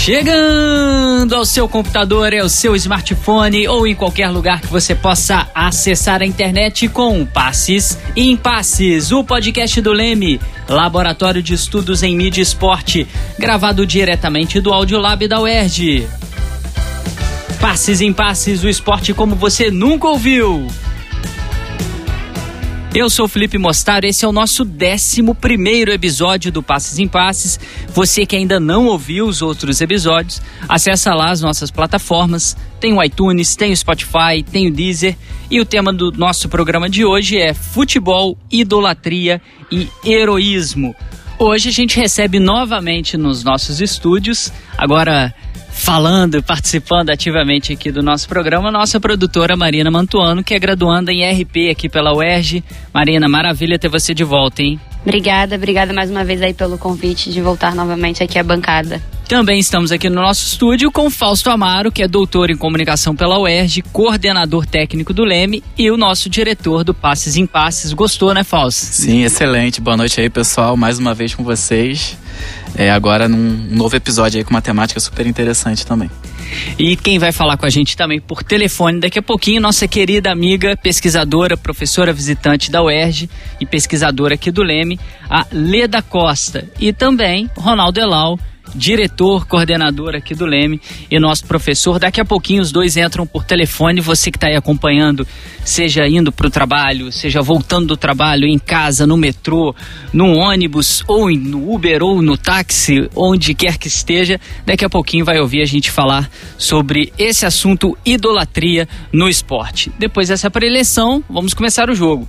Chegando ao seu computador, ao seu smartphone ou em qualquer lugar que você possa acessar a internet com Passes em Passes, o podcast do Leme, Laboratório de Estudos em Mídia e Esporte, gravado diretamente do Audiolab da UERJ. Passes em Passes, o esporte como você nunca ouviu. Eu sou Felipe Mostaro, esse é o nosso 11 episódio do Passes em Passes. Você que ainda não ouviu os outros episódios, acessa lá as nossas plataformas. Tem o iTunes, tem o Spotify, tem o Deezer. E o tema do nosso programa de hoje é futebol, idolatria e heroísmo. Hoje a gente recebe novamente nos nossos estúdios, agora falando, participando ativamente aqui do nosso programa, nossa produtora Marina Mantuano, que é graduanda em RP aqui pela UERJ. Marina, maravilha ter você de volta, hein? Obrigada, obrigada mais uma vez aí pelo convite de voltar novamente aqui à bancada. Também estamos aqui no nosso estúdio com Fausto Amaro, que é doutor em comunicação pela UERJ, coordenador técnico do Leme e o nosso diretor do Passes em Passes. Gostou, né, Fausto? Sim, excelente. Boa noite aí, pessoal. Mais uma vez com vocês é, agora num novo episódio aí com uma temática super interessante também. E quem vai falar com a gente também por telefone daqui a pouquinho, nossa querida amiga, pesquisadora, professora visitante da UERJ e pesquisadora aqui do Leme, a Leda Costa. E também Ronaldo Elau, diretor, coordenador aqui do Leme e nosso professor. Daqui a pouquinho os dois entram por telefone. Você que está aí acompanhando, seja indo para o trabalho, seja voltando do trabalho, em casa, no metrô, no ônibus, ou no Uber, ou no táxi, onde quer que esteja, daqui a pouquinho vai ouvir a gente falar sobre esse assunto idolatria no esporte. Depois dessa preleção, vamos começar o jogo.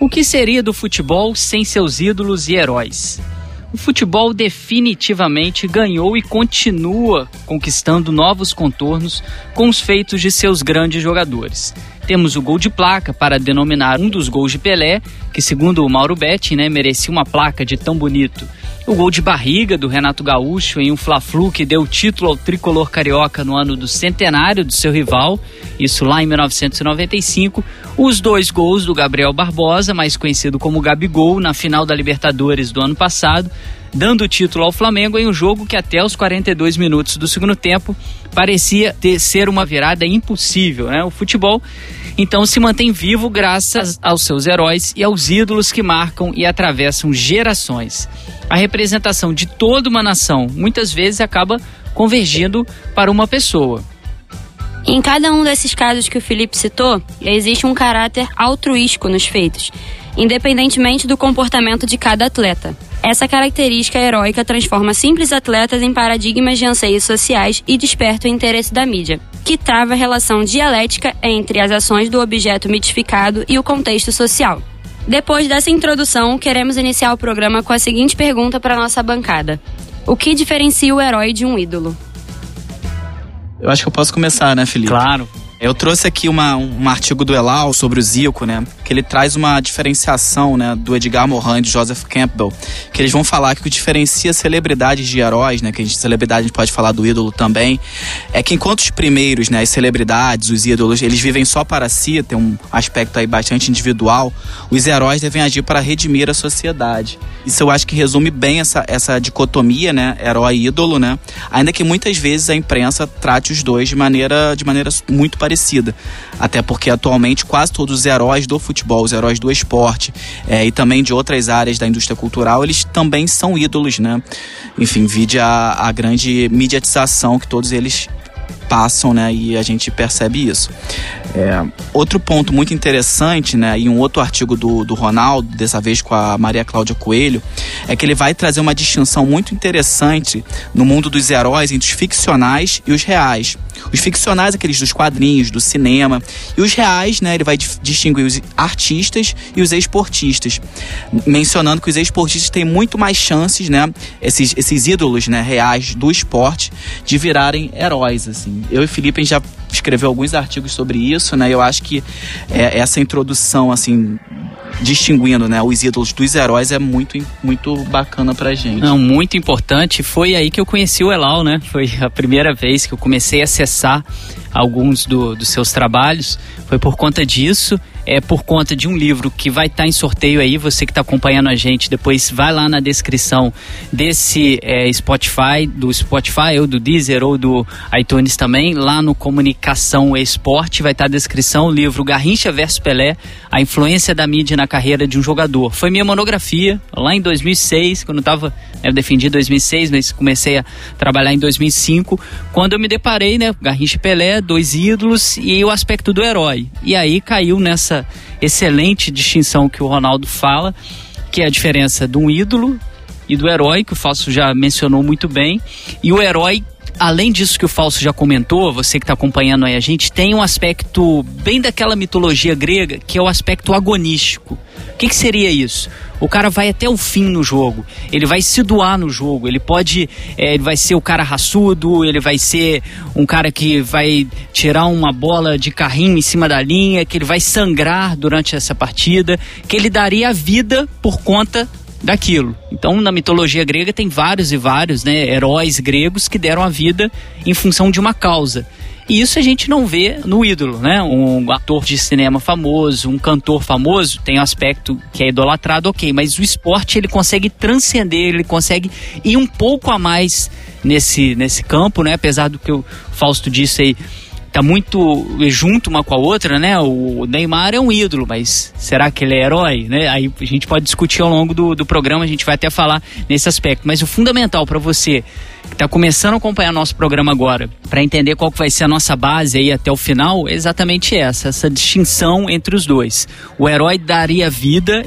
O que seria do futebol sem seus ídolos e heróis? O futebol definitivamente ganhou e continua conquistando novos contornos com os feitos de seus grandes jogadores. Temos o gol de placa para denominar um dos gols de Pelé, que segundo o Mauro Betti, né, merecia uma placa de tão bonito. O gol de barriga do Renato Gaúcho em um Fla-Flu que deu título ao tricolor carioca no ano do centenário do seu rival, isso lá em 1995. Os dois gols do Gabriel Barbosa, mais conhecido como Gabigol, na final da Libertadores do ano passado, dando o título ao Flamengo em um jogo que até os 42 minutos do segundo tempo parecia ter, ser uma virada impossível. Né? O futebol então se mantém vivo graças aos seus heróis e aos ídolos que marcam e atravessam gerações. A representação de toda uma nação muitas vezes acaba convergindo para uma pessoa. Em cada um desses casos que o Felipe citou, existe um caráter altruístico nos feitos, independentemente do comportamento de cada atleta. Essa característica heróica transforma simples atletas em paradigmas de anseios sociais e desperta o interesse da mídia, que trava a relação dialética entre as ações do objeto mitificado e o contexto social. Depois dessa introdução, queremos iniciar o programa com a seguinte pergunta para nossa bancada: O que diferencia o herói de um ídolo? Eu acho que eu posso começar, né, Felipe? Claro. Eu trouxe aqui uma, um, artigo do Elal sobre o Zico, né? Que ele traz uma diferenciação, né? Do Edgar Morin e do Joseph Campbell. Que eles vão falar que o que diferencia celebridades de heróis, né? Que a gente, celebridade a gente pode falar do ídolo também. É que enquanto os primeiros, né? As celebridades, os ídolos, eles vivem só para si, tem um aspecto aí bastante individual. Os heróis devem agir para redimir a sociedade. Isso eu acho que resume bem essa, essa dicotomia, né? Herói-ídolo, né? Ainda que muitas vezes a imprensa trate os dois de maneira, de maneira muito parecida parecida. Até porque atualmente quase todos os heróis do futebol, os heróis do esporte é, e também de outras áreas da indústria cultural, eles também são ídolos, né? Enfim, vide a, a grande mediatização que todos eles passam, né? E a gente percebe isso. É, outro ponto muito interessante, né, em um outro artigo do, do Ronaldo, dessa vez com a Maria Cláudia Coelho, é que ele vai trazer uma distinção muito interessante no mundo dos heróis entre os ficcionais e os reais. Os ficcionais, aqueles dos quadrinhos, do cinema, e os reais, né, ele vai distinguir os artistas e os esportistas, mencionando que os esportistas têm muito mais chances, né, esses, esses ídolos, né, reais do esporte, de virarem heróis, assim. Eu e Felipe, já escreveu alguns artigos sobre isso, né? Eu acho que é, essa introdução, assim, distinguindo, né, os ídolos dos heróis é muito, muito bacana pra gente. Não, muito importante. Foi aí que eu conheci o Elal, né? Foi a primeira vez que eu comecei a acessar alguns do, dos seus trabalhos. Foi por conta disso. É por conta de um livro que vai estar tá em sorteio aí. Você que está acompanhando a gente, depois vai lá na descrição desse é, Spotify, do Spotify ou do Deezer ou do iTunes também. Lá no Comunicação Esporte vai estar tá a descrição, o livro Garrincha vs Pelé, a influência da mídia na carreira de um jogador. Foi minha monografia lá em 2006, quando eu estava, né, eu defendi em 2006, mas comecei a trabalhar em 2005, quando eu me deparei, né, Garrincha e Pelé, dois ídolos e o aspecto do herói. E aí caiu nessa excelente distinção que o Ronaldo fala, que é a diferença de um ídolo e do herói, que o Falso já mencionou muito bem. E o herói, além disso que o Falso já comentou, você que está acompanhando aí a gente, tem um aspecto bem daquela mitologia grega, que é o aspecto agonístico. Que, que seria isso? O cara vai até o fim no jogo, ele vai se doar no jogo, ele pode, é, ele vai ser o cara raçudo, ele vai ser um cara que vai tirar uma bola de carrinho em cima da linha, que ele vai sangrar durante essa partida, que ele daria a vida por conta daquilo. Então, na mitologia grega tem vários e vários, né, heróis gregos que deram a vida em função de uma causa. E isso a gente não vê no ídolo, né? Um ator de cinema famoso, um cantor famoso, tem um aspecto que é idolatrado, ok, mas o esporte ele consegue transcender, ele consegue ir um pouco a mais nesse, nesse campo, né? Apesar do que o Fausto disse aí, tá muito junto uma com a outra, né? O Neymar é um ídolo, mas será que ele é herói, né? Aí a gente pode discutir ao longo do, do programa, a gente vai até falar nesse aspecto. Mas o fundamental para você que está começando a acompanhar nosso programa agora, para entender qual que vai ser a nossa base aí até o final, é exatamente essa, essa distinção entre os dois. O herói daria vida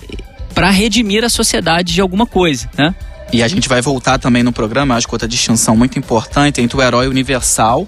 para redimir a sociedade de alguma coisa, né? E a gente vai voltar também no programa, acho que outra distinção muito importante entre o herói universal,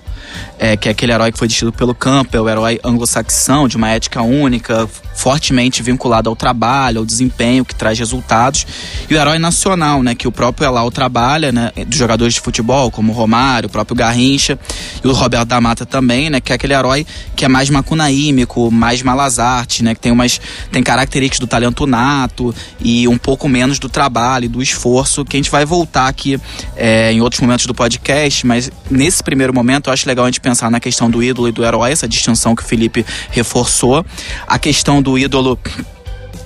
é, que é aquele herói que foi distinto pelo Campbell, o herói anglo-saxão, de uma ética única, fortemente vinculado ao trabalho, ao desempenho, que traz resultados, e o herói nacional, né, que o próprio Elau trabalha, né, dos jogadores de futebol, como o Romário, o próprio Garrincha, e o Roberto da Mata também, né, que é aquele herói que é mais macunaímico, mais malazarte, né, que tem umas tem características do talento nato e um pouco menos do trabalho, do esforço, que a gente vai voltar aqui é, em outros momentos do podcast, mas nesse primeiro momento eu acho legal a gente pensar na questão do ídolo e do herói, essa distinção que o Felipe reforçou, a questão do ídolo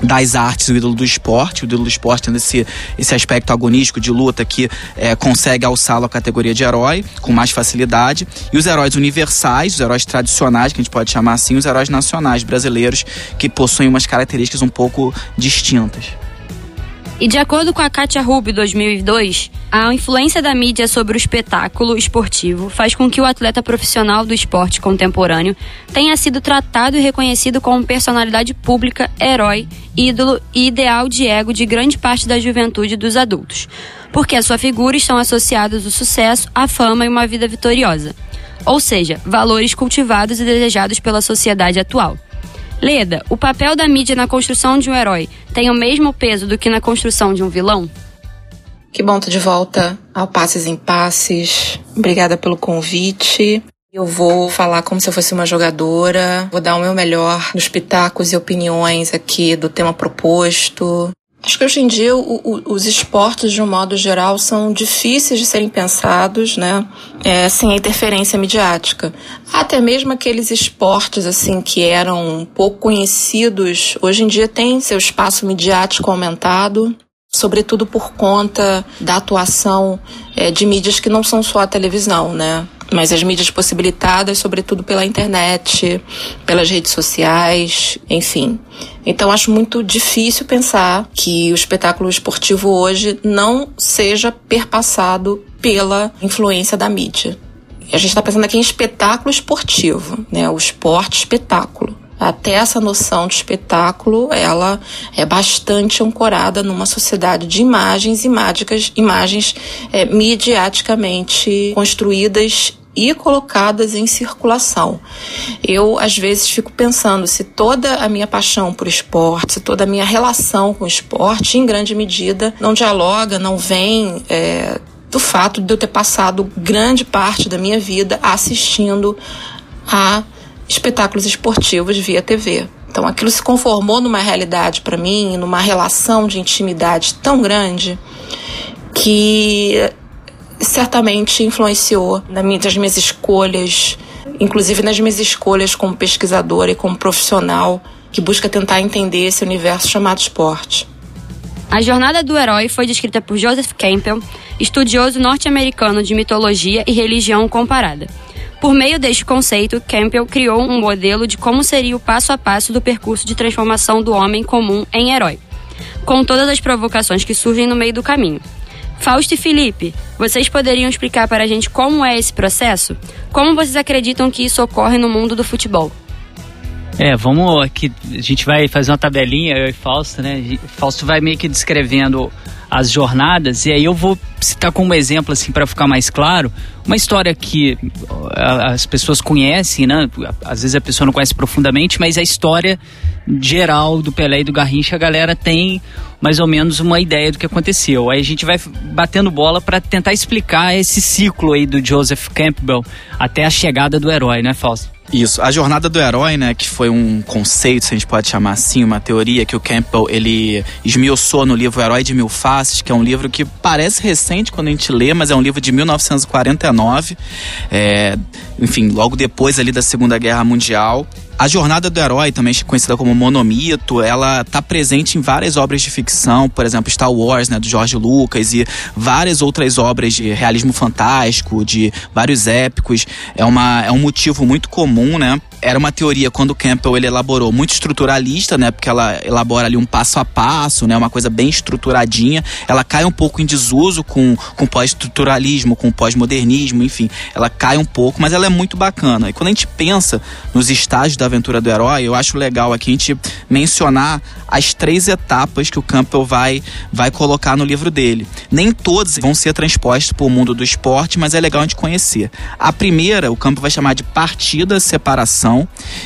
das artes, o ídolo do esporte, o ídolo do esporte tendo esse, esse aspecto agonístico de luta que é, consegue alçá-lo à categoria de herói com mais facilidade, e os heróis universais, os heróis tradicionais, que a gente pode chamar assim, os heróis nacionais brasileiros, que possuem umas características um pouco distintas. E de acordo com a Katia Rubio 2002, a influência da mídia sobre o espetáculo esportivo faz com que o atleta profissional do esporte contemporâneo tenha sido tratado e reconhecido como personalidade pública, herói, ídolo e ideal de ego de grande parte da juventude dos adultos, porque a sua figura estão associados o sucesso, a fama e uma vida vitoriosa. Ou seja, valores cultivados e desejados pela sociedade atual. Leda, o papel da mídia na construção de um herói tem o mesmo peso do que na construção de um vilão? Que bom estar de volta ao Passes em Passes. Obrigada pelo convite. Eu vou falar como se eu fosse uma jogadora, vou dar o meu melhor nos pitacos e opiniões aqui do tema proposto. Acho que hoje em dia o, o, os esportes, de um modo geral, são difíceis de serem pensados, né? É, sem a interferência midiática. Até mesmo aqueles esportes, assim, que eram pouco conhecidos, hoje em dia têm seu espaço midiático aumentado sobretudo por conta da atuação é, de mídias que não são só a televisão, né? Mas as mídias possibilitadas, sobretudo pela internet, pelas redes sociais, enfim. Então acho muito difícil pensar que o espetáculo esportivo hoje não seja perpassado pela influência da mídia. A gente está pensando aqui em espetáculo esportivo, né? O esporte espetáculo até essa noção de espetáculo, ela é bastante ancorada numa sociedade de imagens e mágicas, imagens é, midiaticamente construídas e colocadas em circulação. Eu, às vezes, fico pensando se toda a minha paixão por esporte, se toda a minha relação com o esporte, em grande medida, não dialoga, não vem é, do fato de eu ter passado grande parte da minha vida assistindo a espetáculos esportivos via TV. Então aquilo se conformou numa realidade para mim, numa relação de intimidade tão grande que certamente influenciou nas minhas escolhas, inclusive nas minhas escolhas como pesquisadora e como profissional que busca tentar entender esse universo chamado esporte. A jornada do herói foi descrita por Joseph Campbell, estudioso norte-americano de mitologia e religião comparada. Por meio deste conceito, Campbell criou um modelo de como seria o passo a passo do percurso de transformação do homem comum em herói, com todas as provocações que surgem no meio do caminho. Fausto e Felipe, vocês poderiam explicar para a gente como é esse processo? Como vocês acreditam que isso ocorre no mundo do futebol? É, vamos aqui, a gente vai fazer uma tabelinha, eu e Fausto, né? Fausto vai meio que descrevendo as jornadas e aí eu vou citar como exemplo assim para ficar mais claro uma história que as pessoas conhecem né? Às vezes a pessoa não conhece profundamente mas a história geral do Pelé e do Garrincha a galera tem mais ou menos uma ideia do que aconteceu. Aí a gente vai batendo bola para tentar explicar esse ciclo aí do Joseph Campbell até a chegada do herói né Fausto isso, a jornada do herói, né, que foi um conceito, se a gente pode chamar assim, uma teoria que o Campbell ele esmiuçou no livro Herói de Mil Faces, que é um livro que parece recente quando a gente lê, mas é um livro de 1949, é, enfim, logo depois ali da Segunda Guerra Mundial. A jornada do herói, também conhecida como monomito, ela está presente em várias obras de ficção, por exemplo, Star Wars, né, do George Lucas e várias outras obras de realismo fantástico, de vários épicos. É, uma, é um motivo muito comum, né? Era uma teoria quando o Campbell ele elaborou muito estruturalista, né? Porque ela elabora ali um passo a passo, né? Uma coisa bem estruturadinha. Ela cai um pouco em desuso com com pós-estruturalismo, com pós-modernismo, enfim. Ela cai um pouco, mas ela é muito bacana. E quando a gente pensa nos estágios da aventura do herói, eu acho legal aqui a gente mencionar as três etapas que o Campbell vai vai colocar no livro dele. Nem todas vão ser transpostas para o mundo do esporte, mas é legal a gente conhecer. A primeira, o Campbell vai chamar de partida, separação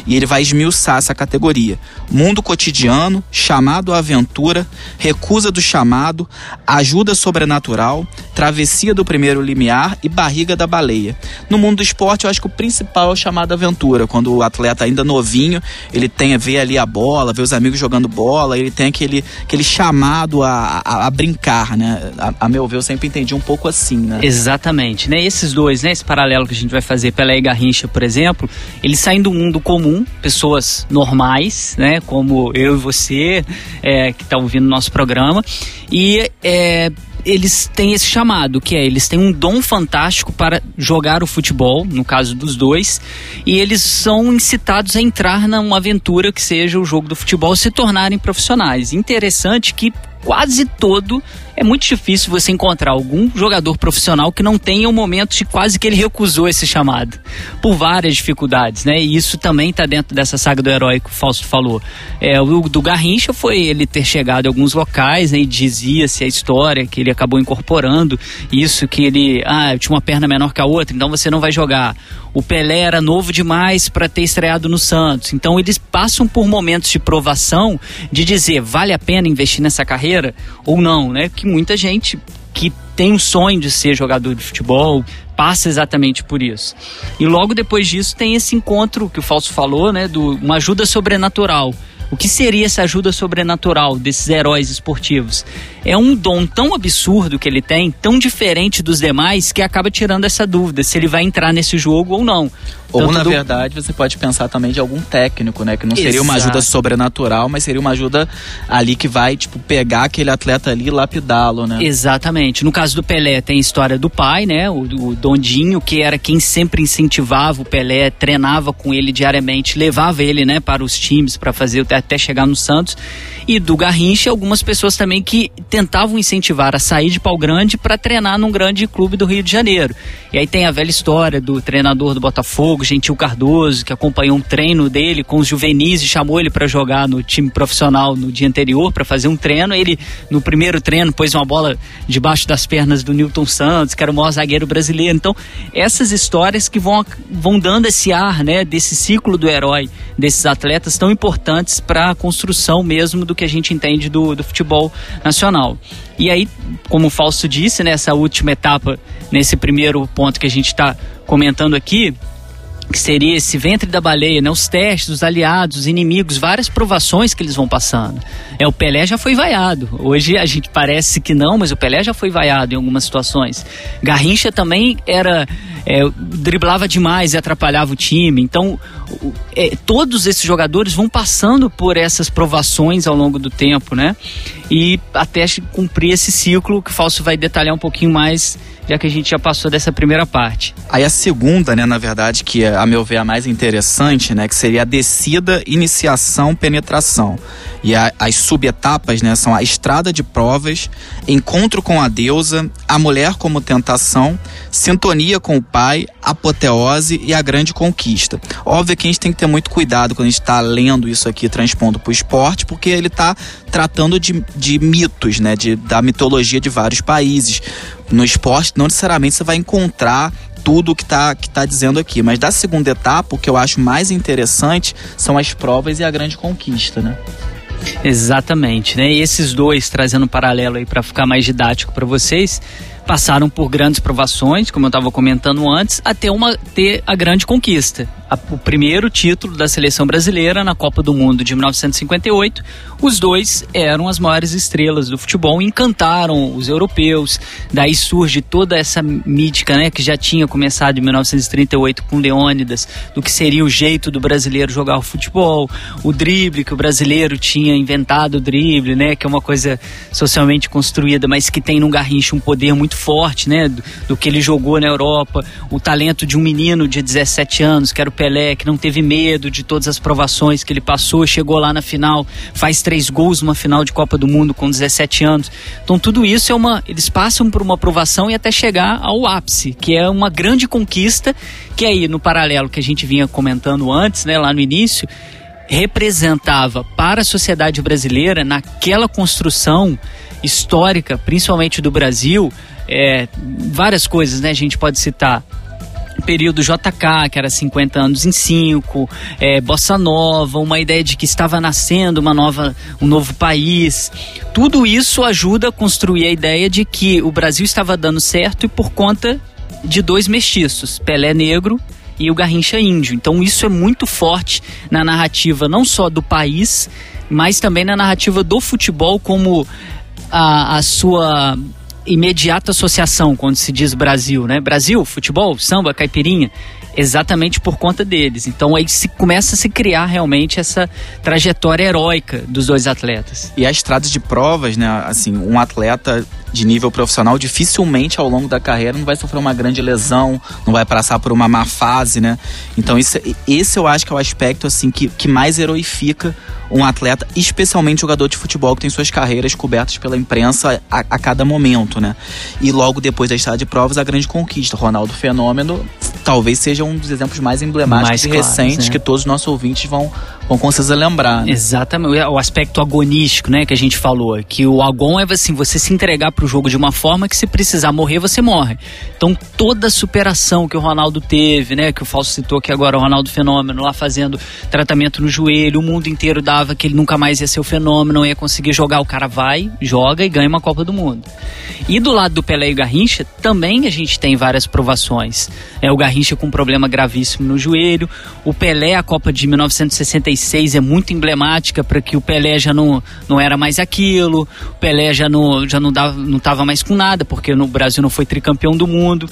e ele vai esmiuçar essa categoria. Mundo cotidiano, chamado à aventura, recusa do chamado, ajuda sobrenatural, travessia do primeiro limiar e barriga da baleia. No mundo do esporte, eu acho que o principal é o chamado aventura, quando o atleta ainda novinho, ele tem a ver ali a bola, ver os amigos jogando bola, ele tem aquele, aquele chamado a, a, a brincar, né? A, a, meu ver, eu sempre entendi um pouco assim, né? Exatamente, né? Esses dois, né? Esse paralelo que a gente vai fazer, Pelé e Garrincha, por exemplo, eles saem do mundo comum, pessoas normais, né? Como eu e você, é, que estão tá ouvindo nosso programa, e é, eles têm esse chamado, que é eles têm um dom fantástico para jogar o futebol, no caso dos dois, e eles são incitados a entrar numa aventura que seja o jogo do futebol, se tornarem profissionais. Interessante que quase todo é muito difícil você encontrar algum jogador profissional que não tenha um momento de quase que ele recusou esse chamado, por várias dificuldades, né? E isso também está dentro dessa saga do herói que o Fausto falou. É, o do Garrincha foi ele ter chegado em alguns locais, né, e dizia-se a história que ele acabou incorporando isso, que ele, ah, tinha uma perna menor que a outra, então você não vai jogar. O Pelé era novo demais para ter estreado no Santos. Então eles passam por momentos de provação de dizer, vale a pena investir nessa carreira ou não, né? Que muita gente que tem um sonho de ser jogador de futebol passa exatamente por isso. E logo depois disso tem esse encontro que o Falso falou, né, do uma ajuda sobrenatural. O que seria essa ajuda sobrenatural desses heróis esportivos? É um dom tão absurdo que ele tem, tão diferente dos demais, que acaba tirando essa dúvida se ele vai entrar nesse jogo ou não. Ou, na do... verdade, você pode pensar também de algum técnico, né? Que não seria Exato. uma ajuda sobrenatural, mas seria uma ajuda ali que vai, tipo, pegar aquele atleta ali e lapidá-lo, né? Exatamente. No caso do Pelé, tem a história do pai, né? O, o Dondinho, que era quem sempre incentivava o Pelé, treinava com ele diariamente, levava ele, né, para os times para fazer até chegar no Santos. E do Garrincha, algumas pessoas também que tentavam incentivar a sair de pau grande para treinar num grande clube do Rio de Janeiro. E aí tem a velha história do treinador do Botafogo, Gentil Cardoso, que acompanhou um treino dele com os juvenis e chamou ele para jogar no time profissional no dia anterior para fazer um treino. Ele, no primeiro treino, pôs uma bola debaixo das pernas do Newton Santos, que era o maior zagueiro brasileiro. Então, essas histórias que vão, vão dando esse ar, né, desse ciclo do herói, desses atletas tão importantes para a construção mesmo do que a gente entende do, do futebol nacional. E aí, como o Fausto disse, nessa última etapa, nesse primeiro ponto que a gente está comentando aqui, que seria esse ventre da baleia, né? Os testes, os aliados, os inimigos, várias provações que eles vão passando. É, o Pelé já foi vaiado. Hoje a gente parece que não, mas o Pelé já foi vaiado em algumas situações. Garrincha também era é, driblava demais e atrapalhava o time. Então, é, todos esses jogadores vão passando por essas provações ao longo do tempo, né? E até cumprir esse ciclo que o Falso vai detalhar um pouquinho mais já que a gente já passou dessa primeira parte. Aí a segunda, né, na verdade, que é, a meu ver, a mais interessante, né, que seria a descida, iniciação, penetração. E a, as subetapas, né, são a estrada de provas, encontro com a deusa, a mulher como tentação, sintonia com o pai, apoteose e a grande conquista. Óbvio que a gente tem que ter muito cuidado quando a gente está lendo isso aqui, transpondo para o esporte, porque ele está tratando de, de mitos, né, de, da mitologia de vários países. No esporte, não necessariamente você vai encontrar tudo que está que tá dizendo aqui. Mas da segunda etapa, o que eu acho mais interessante são as provas e a grande conquista, né? Exatamente, né? E esses dois, trazendo um paralelo aí para ficar mais didático para vocês, passaram por grandes provações, como eu estava comentando antes, até uma ter a grande conquista, a, o primeiro título da seleção brasileira na Copa do Mundo de 1958. Os dois eram as maiores estrelas do futebol, encantaram os europeus. Daí surge toda essa mítica, né, que já tinha começado em 1938 com Leônidas, do que seria o jeito do brasileiro jogar o futebol, o drible que o brasileiro tinha inventado o drible, né, que é uma coisa socialmente construída, mas que tem no Garrincha um poder muito forte, né, do, do que ele jogou na Europa, o talento de um menino de 17 anos, que era o Pelé, que não teve medo de todas as provações que ele passou, chegou lá na final, faz três gols numa final de Copa do Mundo com 17 anos. Então tudo isso é uma. Eles passam por uma aprovação e até chegar ao ápice, que é uma grande conquista, que aí, no paralelo que a gente vinha comentando antes, né, lá no início, representava para a sociedade brasileira, naquela construção histórica, principalmente do Brasil, é, várias coisas, né? A gente pode citar período JK, que era 50 anos em 5, é, Bossa Nova, uma ideia de que estava nascendo uma nova, um novo país. Tudo isso ajuda a construir a ideia de que o Brasil estava dando certo e por conta de dois mestiços, Pelé Negro e o Garrincha Índio. Então isso é muito forte na narrativa não só do país, mas também na narrativa do futebol como a, a sua imediata associação quando se diz Brasil, né? Brasil, futebol, samba, caipirinha, exatamente por conta deles. Então aí se começa a se criar realmente essa trajetória heróica dos dois atletas. E a estrada de provas, né? Assim, um atleta de nível profissional dificilmente ao longo da carreira não vai sofrer uma grande lesão, não vai passar por uma má fase, né? Então isso, esse eu acho que é o aspecto assim que, que mais heroifica um atleta, especialmente jogador de futebol que tem suas carreiras cobertas pela imprensa a, a cada momento, né? E logo depois da estrada de provas, a grande conquista. Ronaldo Fenômeno talvez seja um dos exemplos mais emblemáticos mais e claros, recentes né? que todos os nossos ouvintes vão, vão com certeza lembrar. Né? Exatamente. O aspecto agonístico, né, que a gente falou. Que o agon é assim, você se entregar pro jogo de uma forma que se precisar morrer, você morre. Então toda a superação que o Ronaldo teve, né, que o Falso citou que agora o Ronaldo Fenômeno lá fazendo tratamento no joelho, o mundo inteiro dava que ele nunca mais ia ser o fenômeno, não ia conseguir jogar. O cara vai, joga e ganha uma Copa do Mundo. E do lado do Pelé e o Garrincha, também a gente tem várias provações. É, o Garrincha com um problema gravíssimo no joelho. O Pelé, a Copa de 1966 é muito emblemática para que o Pelé já não, não era mais aquilo. O Pelé já não, já não, dava, não tava mais com nada, porque no Brasil não foi tricampeão do mundo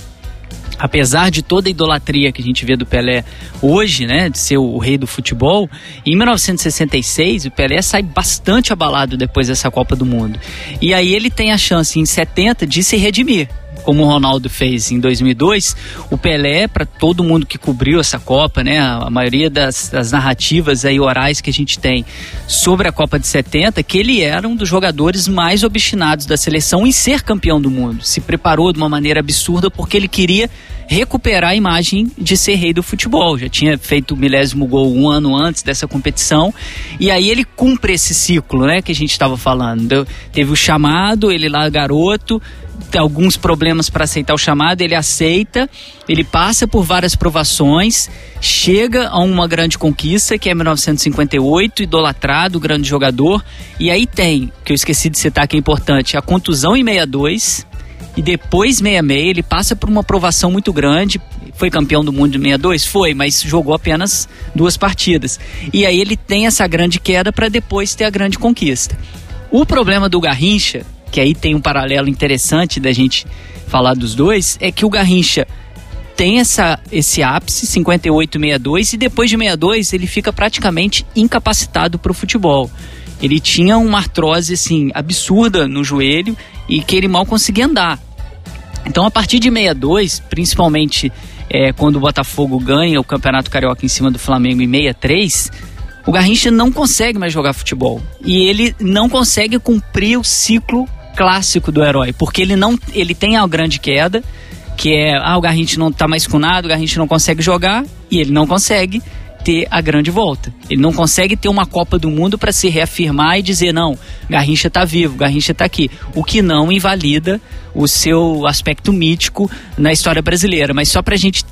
apesar de toda a idolatria que a gente vê do Pelé hoje, né, de ser o rei do futebol, em 1966 o Pelé sai bastante abalado depois dessa Copa do Mundo. E aí ele tem a chance em 70 de se redimir como o Ronaldo fez em 2002, o Pelé, para todo mundo que cobriu essa Copa, né, a, maioria das, das, narrativas aí orais que a gente tem sobre a Copa de 70, que ele era um dos jogadores mais obstinados da seleção em ser campeão do mundo. Se preparou de uma maneira absurda porque ele queria recuperar a imagem de ser rei do futebol. Já tinha feito o milésimo gol um ano antes dessa competição. E aí ele cumpre esse ciclo, né, que a gente estava falando. Teve o chamado, ele lá garoto, alguns problemas para aceitar o chamado, ele aceita, ele passa por várias provações, chega a uma grande conquista, que é 1958, idolatrado, grande jogador, e aí tem, que eu esqueci de citar que é importante, a contusão em 62, e depois 66 ele passa por uma aprovação muito grande. Foi campeão do mundo em 62? Foi, mas jogou apenas duas partidas. E aí ele tem essa grande queda para depois ter a grande conquista. O problema do Garrincha que aí tem um paralelo interessante da gente falar dos dois, é que o Garrincha tem essa, esse ápice, 58 62, e depois de 62 ele fica praticamente incapacitado para o futebol. Ele tinha uma artrose assim absurda no joelho e que ele mal conseguia andar. Então, a partir de 62, principalmente é, quando o Botafogo ganha o Campeonato Carioca em cima do Flamengo em 63, o Garrincha não consegue mais jogar futebol. E ele não consegue cumprir o ciclo clássico do herói, porque ele não ele tem a grande queda, que é ah, o Garrincha não tá mais com nada, o Garrincha não consegue jogar, e ele não consegue ter a grande volta. Ele não consegue ter uma Copa do Mundo para se reafirmar e dizer não, Garrincha está vivo, Garrincha está aqui, o que não invalida o seu aspecto mítico na história brasileira. Mas só para a gente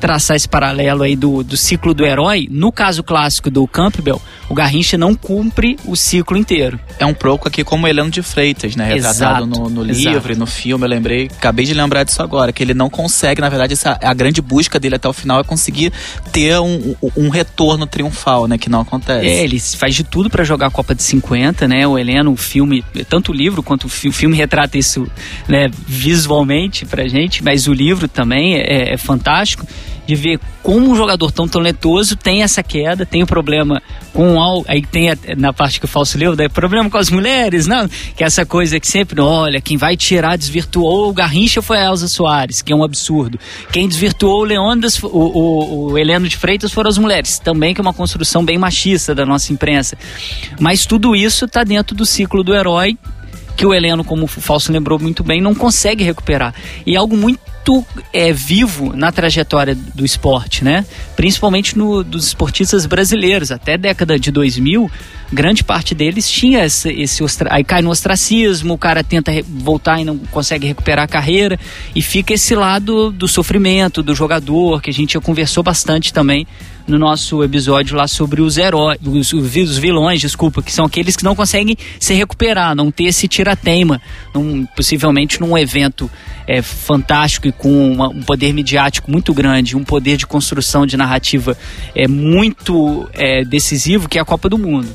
traçar esse paralelo aí do, do ciclo do herói, no caso clássico do Campbell, o Garrincha não cumpre o ciclo inteiro. É um pouco aqui como Heleno de Freitas, né? Retratado exato, no, no livro e no filme, eu lembrei, acabei de lembrar disso agora, que ele não consegue, na verdade, essa, a grande busca dele até o final é conseguir ter um, um retorno triunfal, né? Que não acontece. É, ele faz de tudo para jogar a Copa de 50, né? O Heleno, o filme, tanto o livro quanto o filme retrata isso né, visualmente pra gente, mas o livro também é, é fantástico de ver como um jogador tão talentoso tem essa queda, tem o um problema com aí tem a, na parte que o falso leu, daí problema com as mulheres, não? Que é essa coisa que sempre, olha, quem vai tirar desvirtuou o Garrincha foi a Elza Soares, que é um absurdo. Quem desvirtuou o Leônidas, o, o, o Heleno de Freitas foram as mulheres, também que é uma construção bem machista da nossa imprensa. Mas tudo isso está dentro do ciclo do herói que o Heleno, como o Falso lembrou muito bem, não consegue recuperar. E é algo muito é, vivo na trajetória do esporte, né? Principalmente no, dos esportistas brasileiros. Até década de 2000, grande parte deles tinha esse, esse aí cai no ostracismo, o cara tenta voltar e não consegue recuperar a carreira e fica esse lado do sofrimento do jogador que a gente já conversou bastante também no nosso episódio lá sobre os heróis, os, os vilões, desculpa, que são aqueles que não conseguem se recuperar, não ter esse tirateima, num, possivelmente num evento é, fantástico e com uma, um poder midiático muito grande, um poder de construção de narrativa é muito é, decisivo, que é a Copa do Mundo.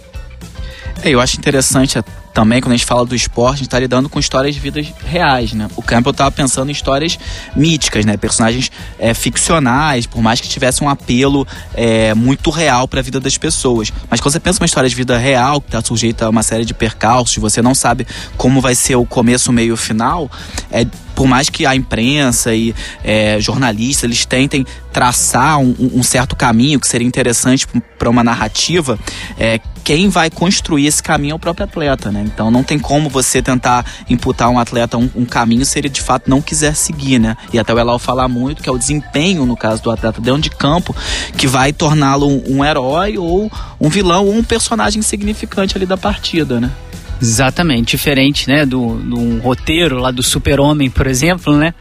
É, eu acho interessante também, quando a gente fala do esporte, a gente tá lidando com histórias de vidas reais, né? O Campbell tava pensando em histórias míticas, né? Personagens é, ficcionais, por mais que tivesse um apelo é, muito real para a vida das pessoas. Mas quando você pensa uma história de vida real, que tá sujeita a uma série de percalços, você não sabe como vai ser o começo, meio e o final, é, por mais que a imprensa e é, jornalistas eles tentem traçar um, um, certo caminho que seria interessante para uma narrativa, é, quem vai construir esse caminho é o próprio atleta, né? Então não tem como você tentar imputar um atleta um, um caminho se ele de fato não quiser seguir, né? E até o Elal falar muito que é o desempenho, no caso do atleta dentro de campo, que vai torná-lo um, um herói ou um vilão ou um personagem significante ali da partida, né? Exatamente, diferente, né, do, do um roteiro lá do Super-Homem, por exemplo, né?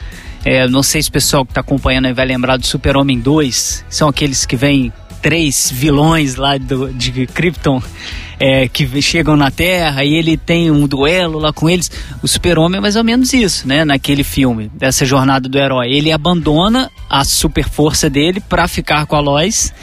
É, não sei se o pessoal que está acompanhando vai lembrar do Super-Homem 2, são aqueles que vêm três vilões lá do, de Krypton é, que chegam na Terra e ele tem um duelo lá com eles. O Super-Homem é mais ou menos isso, né? Naquele filme, dessa jornada do herói. Ele abandona a super força dele para ficar com a Lois.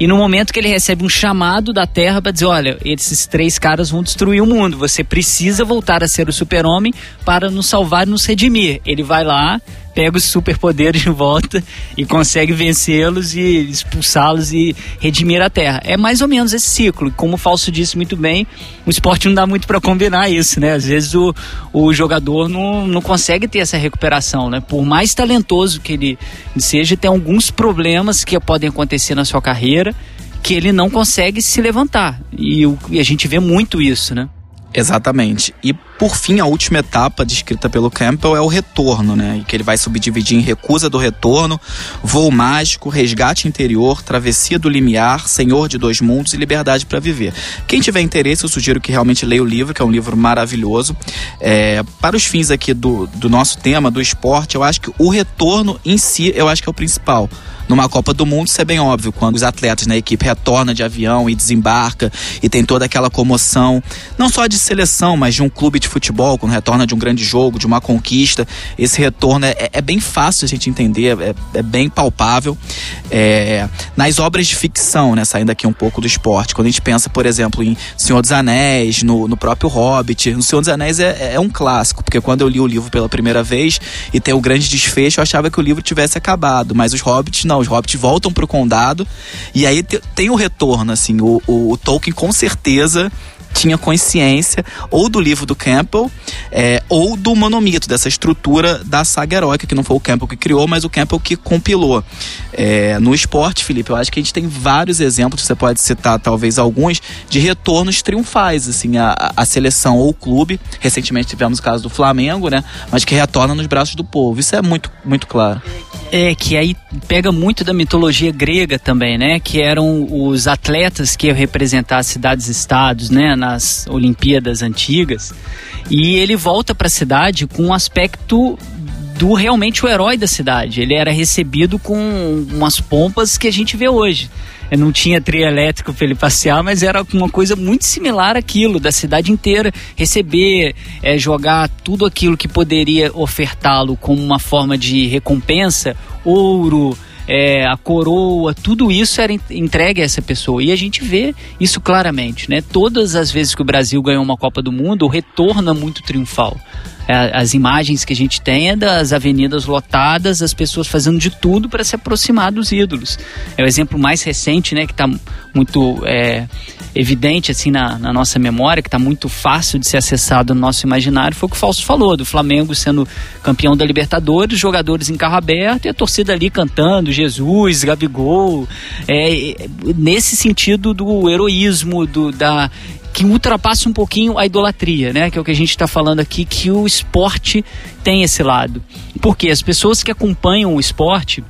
E no momento que ele recebe um chamado da Terra para dizer: olha, esses três caras vão destruir o mundo, você precisa voltar a ser o super-homem para nos salvar e nos redimir. Ele vai lá, pega os superpoderes de volta e consegue vencê-los e expulsá-los e redimir a Terra. É mais ou menos esse ciclo. Como o Falso disse muito bem, o esporte não dá muito para combinar isso, né? Às vezes o, o jogador não, não consegue ter essa recuperação, né? Por mais talentoso que ele seja, tem alguns problemas que podem acontecer na sua carreira que ele não consegue se levantar. E, e a gente vê muito isso, né? Exatamente. E por fim, a última etapa descrita pelo Campbell é o retorno, né? Que ele vai subdividir em recusa do retorno, voo mágico, resgate interior, travessia do limiar, senhor de dois mundos e liberdade para viver. Quem tiver interesse, eu sugiro que realmente leia o livro, que é um livro maravilhoso. É, para os fins aqui do, do nosso tema, do esporte, eu acho que o retorno em si, eu acho que é o principal numa Copa do Mundo, isso é bem óbvio, quando os atletas na equipe retorna de avião e desembarca e tem toda aquela comoção, não só de seleção, mas de um clube de futebol, quando retorna de um grande jogo, de uma conquista, esse retorno é, é bem fácil a gente entender, é, é bem palpável. É, nas obras de ficção, né, saindo aqui um pouco do esporte, quando a gente pensa, por exemplo, em Senhor dos Anéis, no, no próprio Hobbit, no Senhor dos Anéis é, é um clássico, porque quando eu li o livro pela primeira vez e tem o grande desfecho, eu achava que o livro tivesse acabado, mas os Hobbits não, os Hobbits voltam pro condado e aí tem o retorno, assim, o, o, o Tolkien com certeza tinha consciência ou do livro do Campbell é, ou do monomito, dessa estrutura da saga heróica, que não foi o Campbell que criou, mas o Campbell que compilou. É, no esporte, Felipe, eu acho que a gente tem vários exemplos, você pode citar talvez alguns, de retornos triunfais, assim, a, a seleção ou o clube. Recentemente tivemos o caso do Flamengo, né? Mas que retorna nos braços do povo. Isso é muito, muito claro. É, que aí pega muito da mitologia grega também, né? Que eram os atletas que iam representar cidades-estados, né? Nas Olimpíadas antigas. E ele volta para a cidade com um aspecto do realmente o herói da cidade. Ele era recebido com umas pompas que a gente vê hoje. Eu não tinha trio elétrico para ele passear, mas era uma coisa muito similar àquilo, da cidade inteira receber, é, jogar tudo aquilo que poderia ofertá-lo como uma forma de recompensa, ouro, é, a coroa, tudo isso era entregue a essa pessoa. E a gente vê isso claramente, né? Todas as vezes que o Brasil ganhou uma Copa do Mundo, o retorno é muito triunfal. É, as imagens que a gente tem é das avenidas lotadas, as pessoas fazendo de tudo para se aproximar dos ídolos. É o exemplo mais recente, né, que está muito é, evidente assim na, na, nossa memória, que está muito fácil de ser acessado no nosso imaginário, foi o que o Fausto falou, do Flamengo sendo campeão da Libertadores, jogadores em carro aberto e a torcida ali cantando Jesus, Gabigol, é, nesse sentido do heroísmo, do, da que ultrapassa um pouquinho a idolatria, né? Que é o que a gente está falando aqui, que o esporte tem esse lado. Porque as pessoas que acompanham o esporte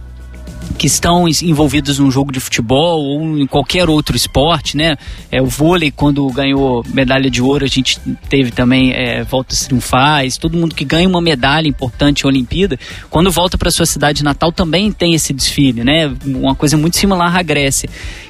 que estão envolvidos num jogo de futebol ou em qualquer outro esporte, né? É, o vôlei, quando ganhou medalha de ouro, a gente teve também é, voltas triunfais. Todo mundo que ganha uma medalha importante em Olimpíada, quando volta para sua cidade natal, também tem esse desfile, né? Uma coisa muito similar à Grécia,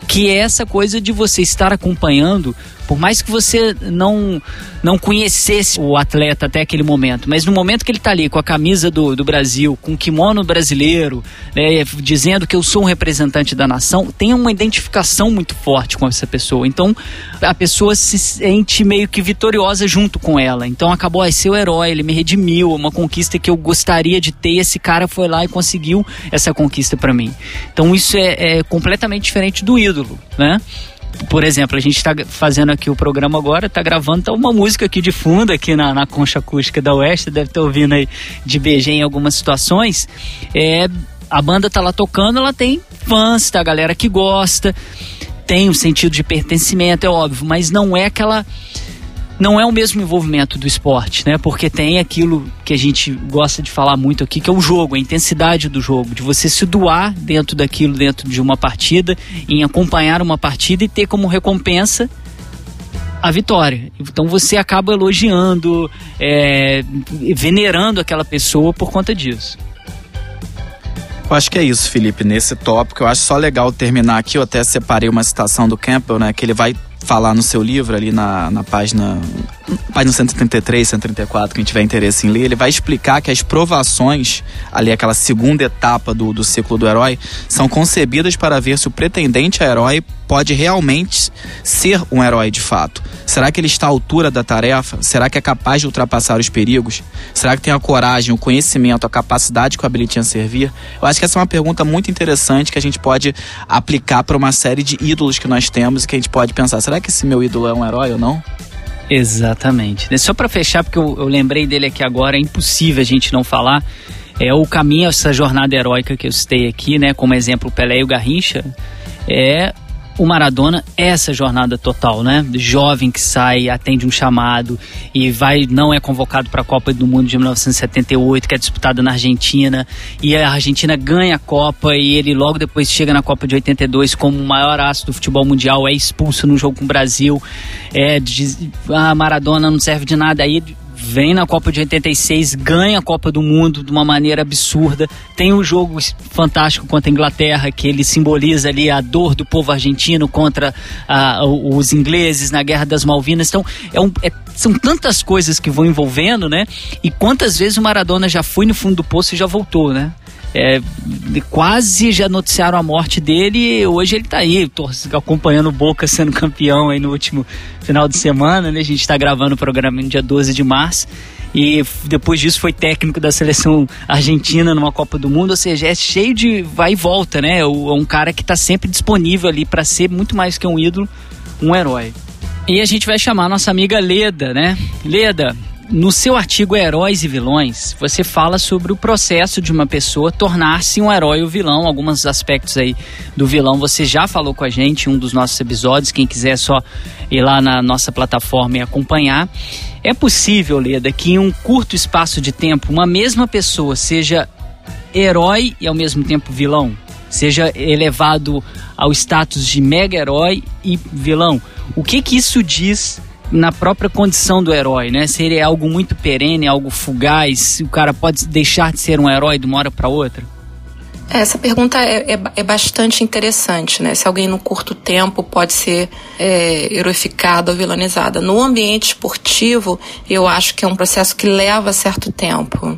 que é essa coisa de você estar acompanhando por mais que você não não conhecesse o atleta até aquele momento, mas no momento que ele está ali com a camisa do, do Brasil, com o kimono brasileiro, né, dizendo que eu sou um representante da nação, tem uma identificação muito forte com essa pessoa. Então a pessoa se sente meio que vitoriosa junto com ela. Então acabou, ai, seu herói, ele me redimiu, uma conquista que eu gostaria de ter, esse cara foi lá e conseguiu essa conquista para mim. Então isso é, é completamente diferente do ídolo, né? Por exemplo, a gente está fazendo aqui o programa agora, está gravando tá uma música aqui de fundo, aqui na, na concha acústica da Oeste, deve estar ouvindo aí de BG em algumas situações. É, a banda tá lá tocando, ela tem fãs, tá? A galera que gosta, tem um sentido de pertencimento, é óbvio, mas não é aquela não é o mesmo envolvimento do esporte, né? Porque tem aquilo que a gente gosta de falar muito aqui, que é o jogo, a intensidade do jogo, de você se doar dentro daquilo, dentro de uma partida, em acompanhar uma partida e ter como recompensa a vitória. Então você acaba elogiando, é, venerando aquela pessoa por conta disso. Eu acho que é isso, Felipe, nesse tópico. Eu acho só legal terminar aqui. Eu até separei uma citação do Campbell, né? Que ele vai falar no seu livro, ali na, na página, página 133, 134, quem tiver interesse em ler, ele vai explicar que as provações, ali aquela segunda etapa do, do ciclo do herói, são concebidas para ver se o pretendente a herói pode realmente ser um herói de fato. Será que ele está à altura da tarefa? Será que é capaz de ultrapassar os perigos? Será que tem a coragem, o conhecimento, a capacidade que o habilite a servir? Eu acho que essa é uma pergunta muito interessante que a gente pode aplicar para uma série de ídolos que nós temos e que a gente pode pensar: será que esse meu ídolo é um herói ou não? Exatamente. Só para fechar, porque eu, eu lembrei dele aqui agora, é impossível a gente não falar é o caminho essa jornada heróica que eu citei aqui, né, como exemplo Pelé e o Garrincha, é o Maradona é essa jornada total, né? Jovem que sai, atende um chamado e vai, não é convocado para a Copa do Mundo de 1978, que é disputada na Argentina, e a Argentina ganha a Copa e ele logo depois chega na Copa de 82 como o maior aço do futebol mundial, é expulso no jogo com o Brasil, é, diz, ah, Maradona não serve de nada, aí vem na Copa de 86, ganha a Copa do Mundo de uma maneira absurda. Tem um jogo fantástico contra a Inglaterra, que ele simboliza ali a dor do povo argentino contra uh, os ingleses na Guerra das Malvinas. Então, é, um, é são tantas coisas que vão envolvendo, né? E quantas vezes o Maradona já foi no fundo do poço e já voltou, né? É, quase já noticiaram a morte dele e hoje ele está aí, acompanhando o Boca sendo campeão aí no último final de semana, né? A gente está gravando o programa no dia 12 de março e depois disso foi técnico da seleção argentina numa Copa do Mundo, ou seja, é cheio de vai e volta, né? É um cara que está sempre disponível ali para ser muito mais que um ídolo, um herói. E a gente vai chamar nossa amiga Leda, né? Leda, no seu artigo Heróis e Vilões, você fala sobre o processo de uma pessoa tornar-se um herói ou vilão. Alguns aspectos aí do vilão você já falou com a gente em um dos nossos episódios. Quem quiser é só ir lá na nossa plataforma e acompanhar. É possível, Leda, que em um curto espaço de tempo uma mesma pessoa seja herói e ao mesmo tempo vilão? Seja elevado ao status de mega herói e vilão? O que que isso diz na própria condição do herói, né? Se ele é algo muito perene, algo fugaz, o cara pode deixar de ser um herói de uma hora para outra? Essa pergunta é, é, é, bastante interessante, né? Se alguém no curto tempo pode ser é, heroificado ou vilanizada. No ambiente esportivo, eu acho que é um processo que leva certo tempo.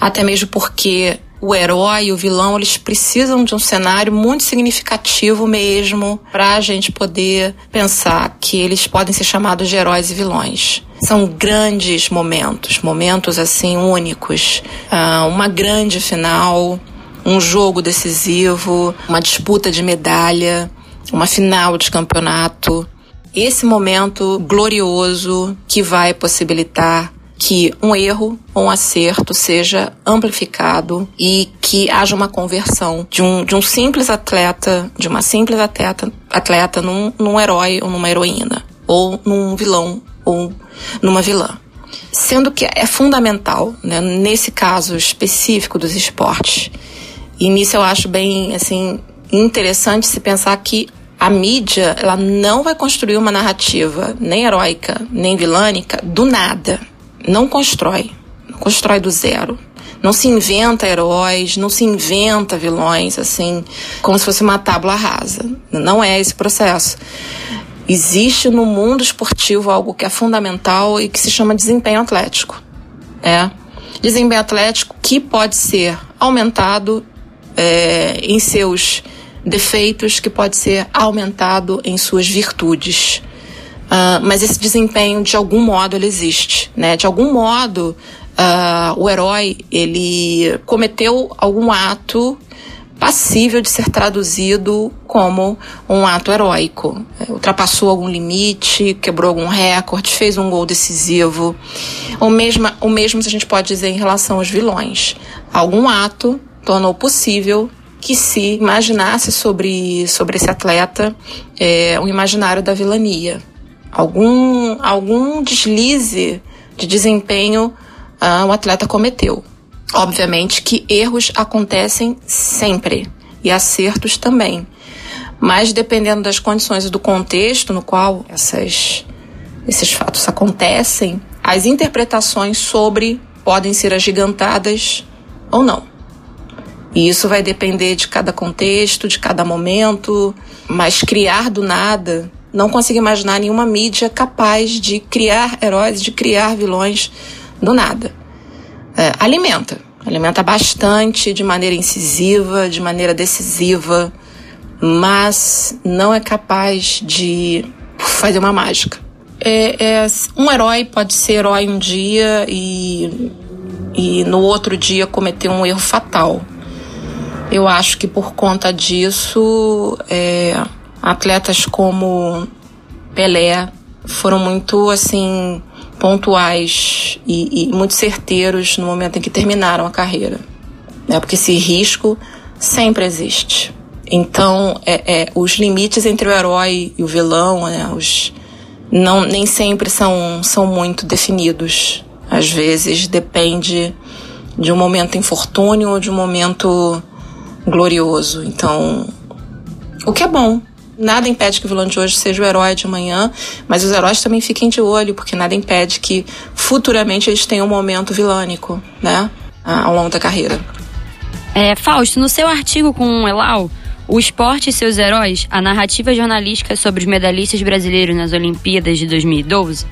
Até mesmo porque o herói e o vilão, eles precisam de um cenário muito significativo mesmo para a gente poder pensar que eles podem ser chamados de heróis e vilões. São grandes momentos, momentos assim únicos. Ah, uma grande final, um jogo decisivo, uma disputa de medalha, uma final de campeonato. Esse momento glorioso que vai possibilitar que um erro ou um acerto seja amplificado e que haja uma conversão de um, de um simples atleta, de uma simples atleta, atleta num, num herói ou numa heroína, ou num vilão ou numa vilã. Sendo que é fundamental, né, nesse caso específico dos esportes, e nisso eu acho bem assim interessante se pensar que a mídia ela não vai construir uma narrativa nem heróica nem vilânica do nada não constrói, não constrói do zero. Não se inventa heróis, não se inventa vilões, assim, como se fosse uma tábula rasa. Não é esse processo. Existe no mundo esportivo algo que é fundamental e que se chama desempenho atlético. É. Desempenho atlético que pode ser aumentado é, em seus defeitos, que pode ser aumentado em suas virtudes. Uh, mas esse desempenho, de algum modo, ele existe, né? De algum modo, uh, o herói, ele cometeu algum ato passível de ser traduzido como um ato heróico. Ultrapassou algum limite, quebrou algum recorde, fez um gol decisivo. O mesmo, o mesmo a gente pode dizer em relação aos vilões. Algum ato tornou possível que se imaginasse sobre, sobre esse atleta é, um imaginário da vilania algum, algum deslize de desempenho uh, o atleta cometeu. Obviamente que erros acontecem sempre e acertos também. Mas dependendo das condições e do contexto no qual essas, esses fatos acontecem, as interpretações sobre podem ser agigantadas ou não. E isso vai depender de cada contexto, de cada momento, mas criar do nada não consigo imaginar nenhuma mídia capaz de criar heróis, de criar vilões do nada. É, alimenta, alimenta bastante, de maneira incisiva, de maneira decisiva, mas não é capaz de fazer uma mágica. É, é, um herói pode ser herói um dia e, e no outro dia cometer um erro fatal. Eu acho que por conta disso, é, atletas como Pelé foram muito assim pontuais e, e, muito certeiros no momento em que terminaram a carreira, né? Porque esse risco sempre existe. Então, é, é, os limites entre o herói e o vilão, né? Os não nem sempre são são muito definidos. Às vezes depende de um momento infortúnio ou de um momento glorioso. Então, o que é bom, Nada impede que o vilão de hoje seja o herói de amanhã, mas os heróis também fiquem de olho, porque nada impede que futuramente eles tenham um momento vilânico, né? Ao longo da carreira. É, Fausto, no seu artigo com o Elal, O esporte e seus heróis, a narrativa jornalística sobre os medalhistas brasileiros nas Olimpíadas de 2012,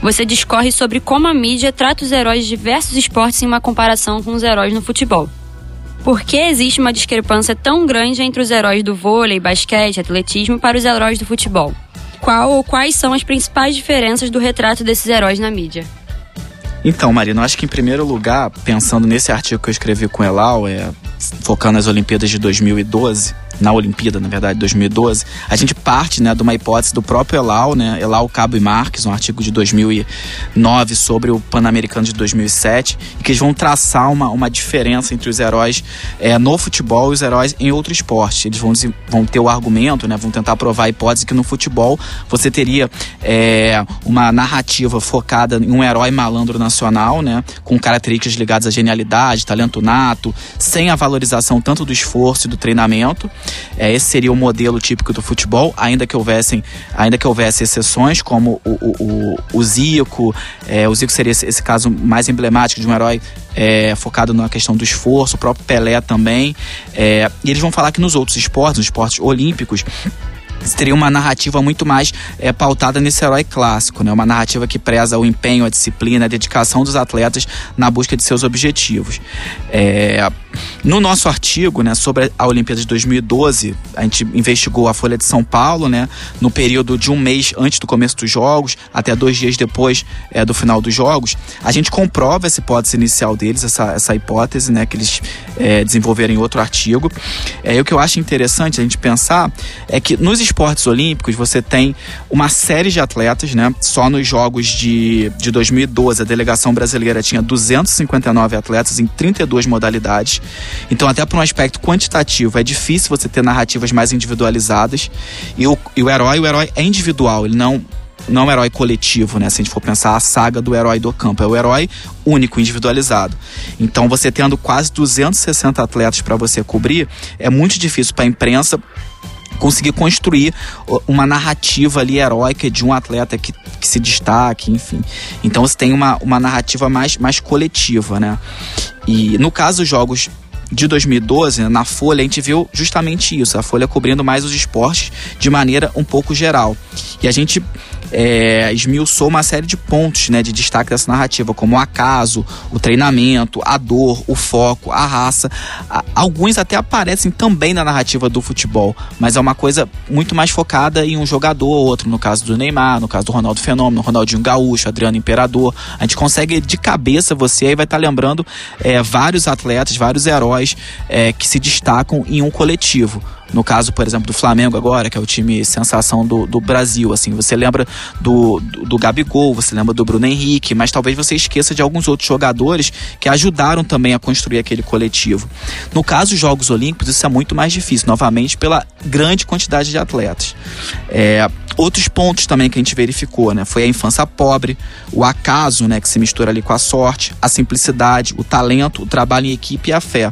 você discorre sobre como a mídia trata os heróis de diversos esportes em uma comparação com os heróis no futebol. Por que existe uma discrepância tão grande entre os heróis do vôlei, basquete, atletismo para os heróis do futebol? Qual ou quais são as principais diferenças do retrato desses heróis na mídia? Então, Marina, acho que em primeiro lugar, pensando nesse artigo que eu escrevi com o Elal, é, focando nas Olimpíadas de 2012, na Olimpíada, na verdade, 2012, a gente parte né, de uma hipótese do próprio Elal, né, Elal Cabo e Marques, um artigo de 2009 sobre o Pan-Americano de 2007, e que eles vão traçar uma, uma diferença entre os heróis é, no futebol e os heróis em outro esporte. Eles vão, vão ter o argumento, né, vão tentar provar a hipótese que no futebol você teria é, uma narrativa focada em um herói malandro nacional, né, com características ligadas à genialidade, talento nato, sem a valorização tanto do esforço e do treinamento. É, esse seria o modelo típico do futebol, ainda que houvessem, ainda que houvesse exceções, como o, o, o, Zico. É, o Zico seria esse, esse, caso mais emblemático de um herói é, focado na questão do esforço, o próprio Pelé também. É, e eles vão falar que nos outros esportes, nos esportes olímpicos, teria uma narrativa muito mais é, pautada nesse herói clássico, né? Uma narrativa que preza o empenho, a disciplina, a dedicação dos atletas na busca de seus objetivos. É, no nosso artigo, né, sobre a Olimpíada de 2012, a gente investigou a Folha de São Paulo, né, no período de um mês antes do começo dos jogos até dois dias depois é, do final dos jogos. A gente comprova essa hipótese inicial deles, essa, essa hipótese, né, que eles é, desenvolveram em outro artigo. É, e o que eu acho interessante a gente pensar é que nos esportes olímpicos você tem uma série de atletas, né? Só nos jogos de, de 2012 a delegação brasileira tinha 259 atletas em 32 modalidades. Então, até por um aspecto quantitativo, é difícil você ter narrativas mais individualizadas. E o, e o herói, o herói é individual, ele não não é um herói coletivo, né? Se a gente for pensar a saga do herói do campo, é o herói único, individualizado. Então, você tendo quase 260 atletas para você cobrir, é muito difícil para a imprensa conseguir construir uma narrativa ali heróica de um atleta que, que se destaque, enfim. Então você tem uma, uma narrativa mais, mais coletiva, né? E no caso dos jogos de 2012, na Folha, a gente viu justamente isso, a Folha cobrindo mais os esportes de maneira um pouco geral. E a gente é, esmiuçou uma série de pontos né, de destaque dessa narrativa, como o acaso, o treinamento, a dor, o foco, a raça. alguns até aparecem também na narrativa do futebol, mas é uma coisa muito mais focada em um jogador ou outro, no caso do Neymar, no caso do Ronaldo Fenômeno, Ronaldinho Gaúcho, Adriano Imperador. A gente consegue de cabeça você aí vai estar tá lembrando é, vários atletas, vários heróis é, que se destacam em um coletivo. No caso, por exemplo, do Flamengo agora, que é o time sensação do, do Brasil, assim, você lembra do, do, do Gabigol, você lembra do Bruno Henrique, mas talvez você esqueça de alguns outros jogadores que ajudaram também a construir aquele coletivo. No caso dos Jogos Olímpicos, isso é muito mais difícil, novamente, pela grande quantidade de atletas. É, outros pontos também que a gente verificou, né? Foi a infância pobre, o acaso, né? Que se mistura ali com a sorte, a simplicidade, o talento, o trabalho em equipe e a fé.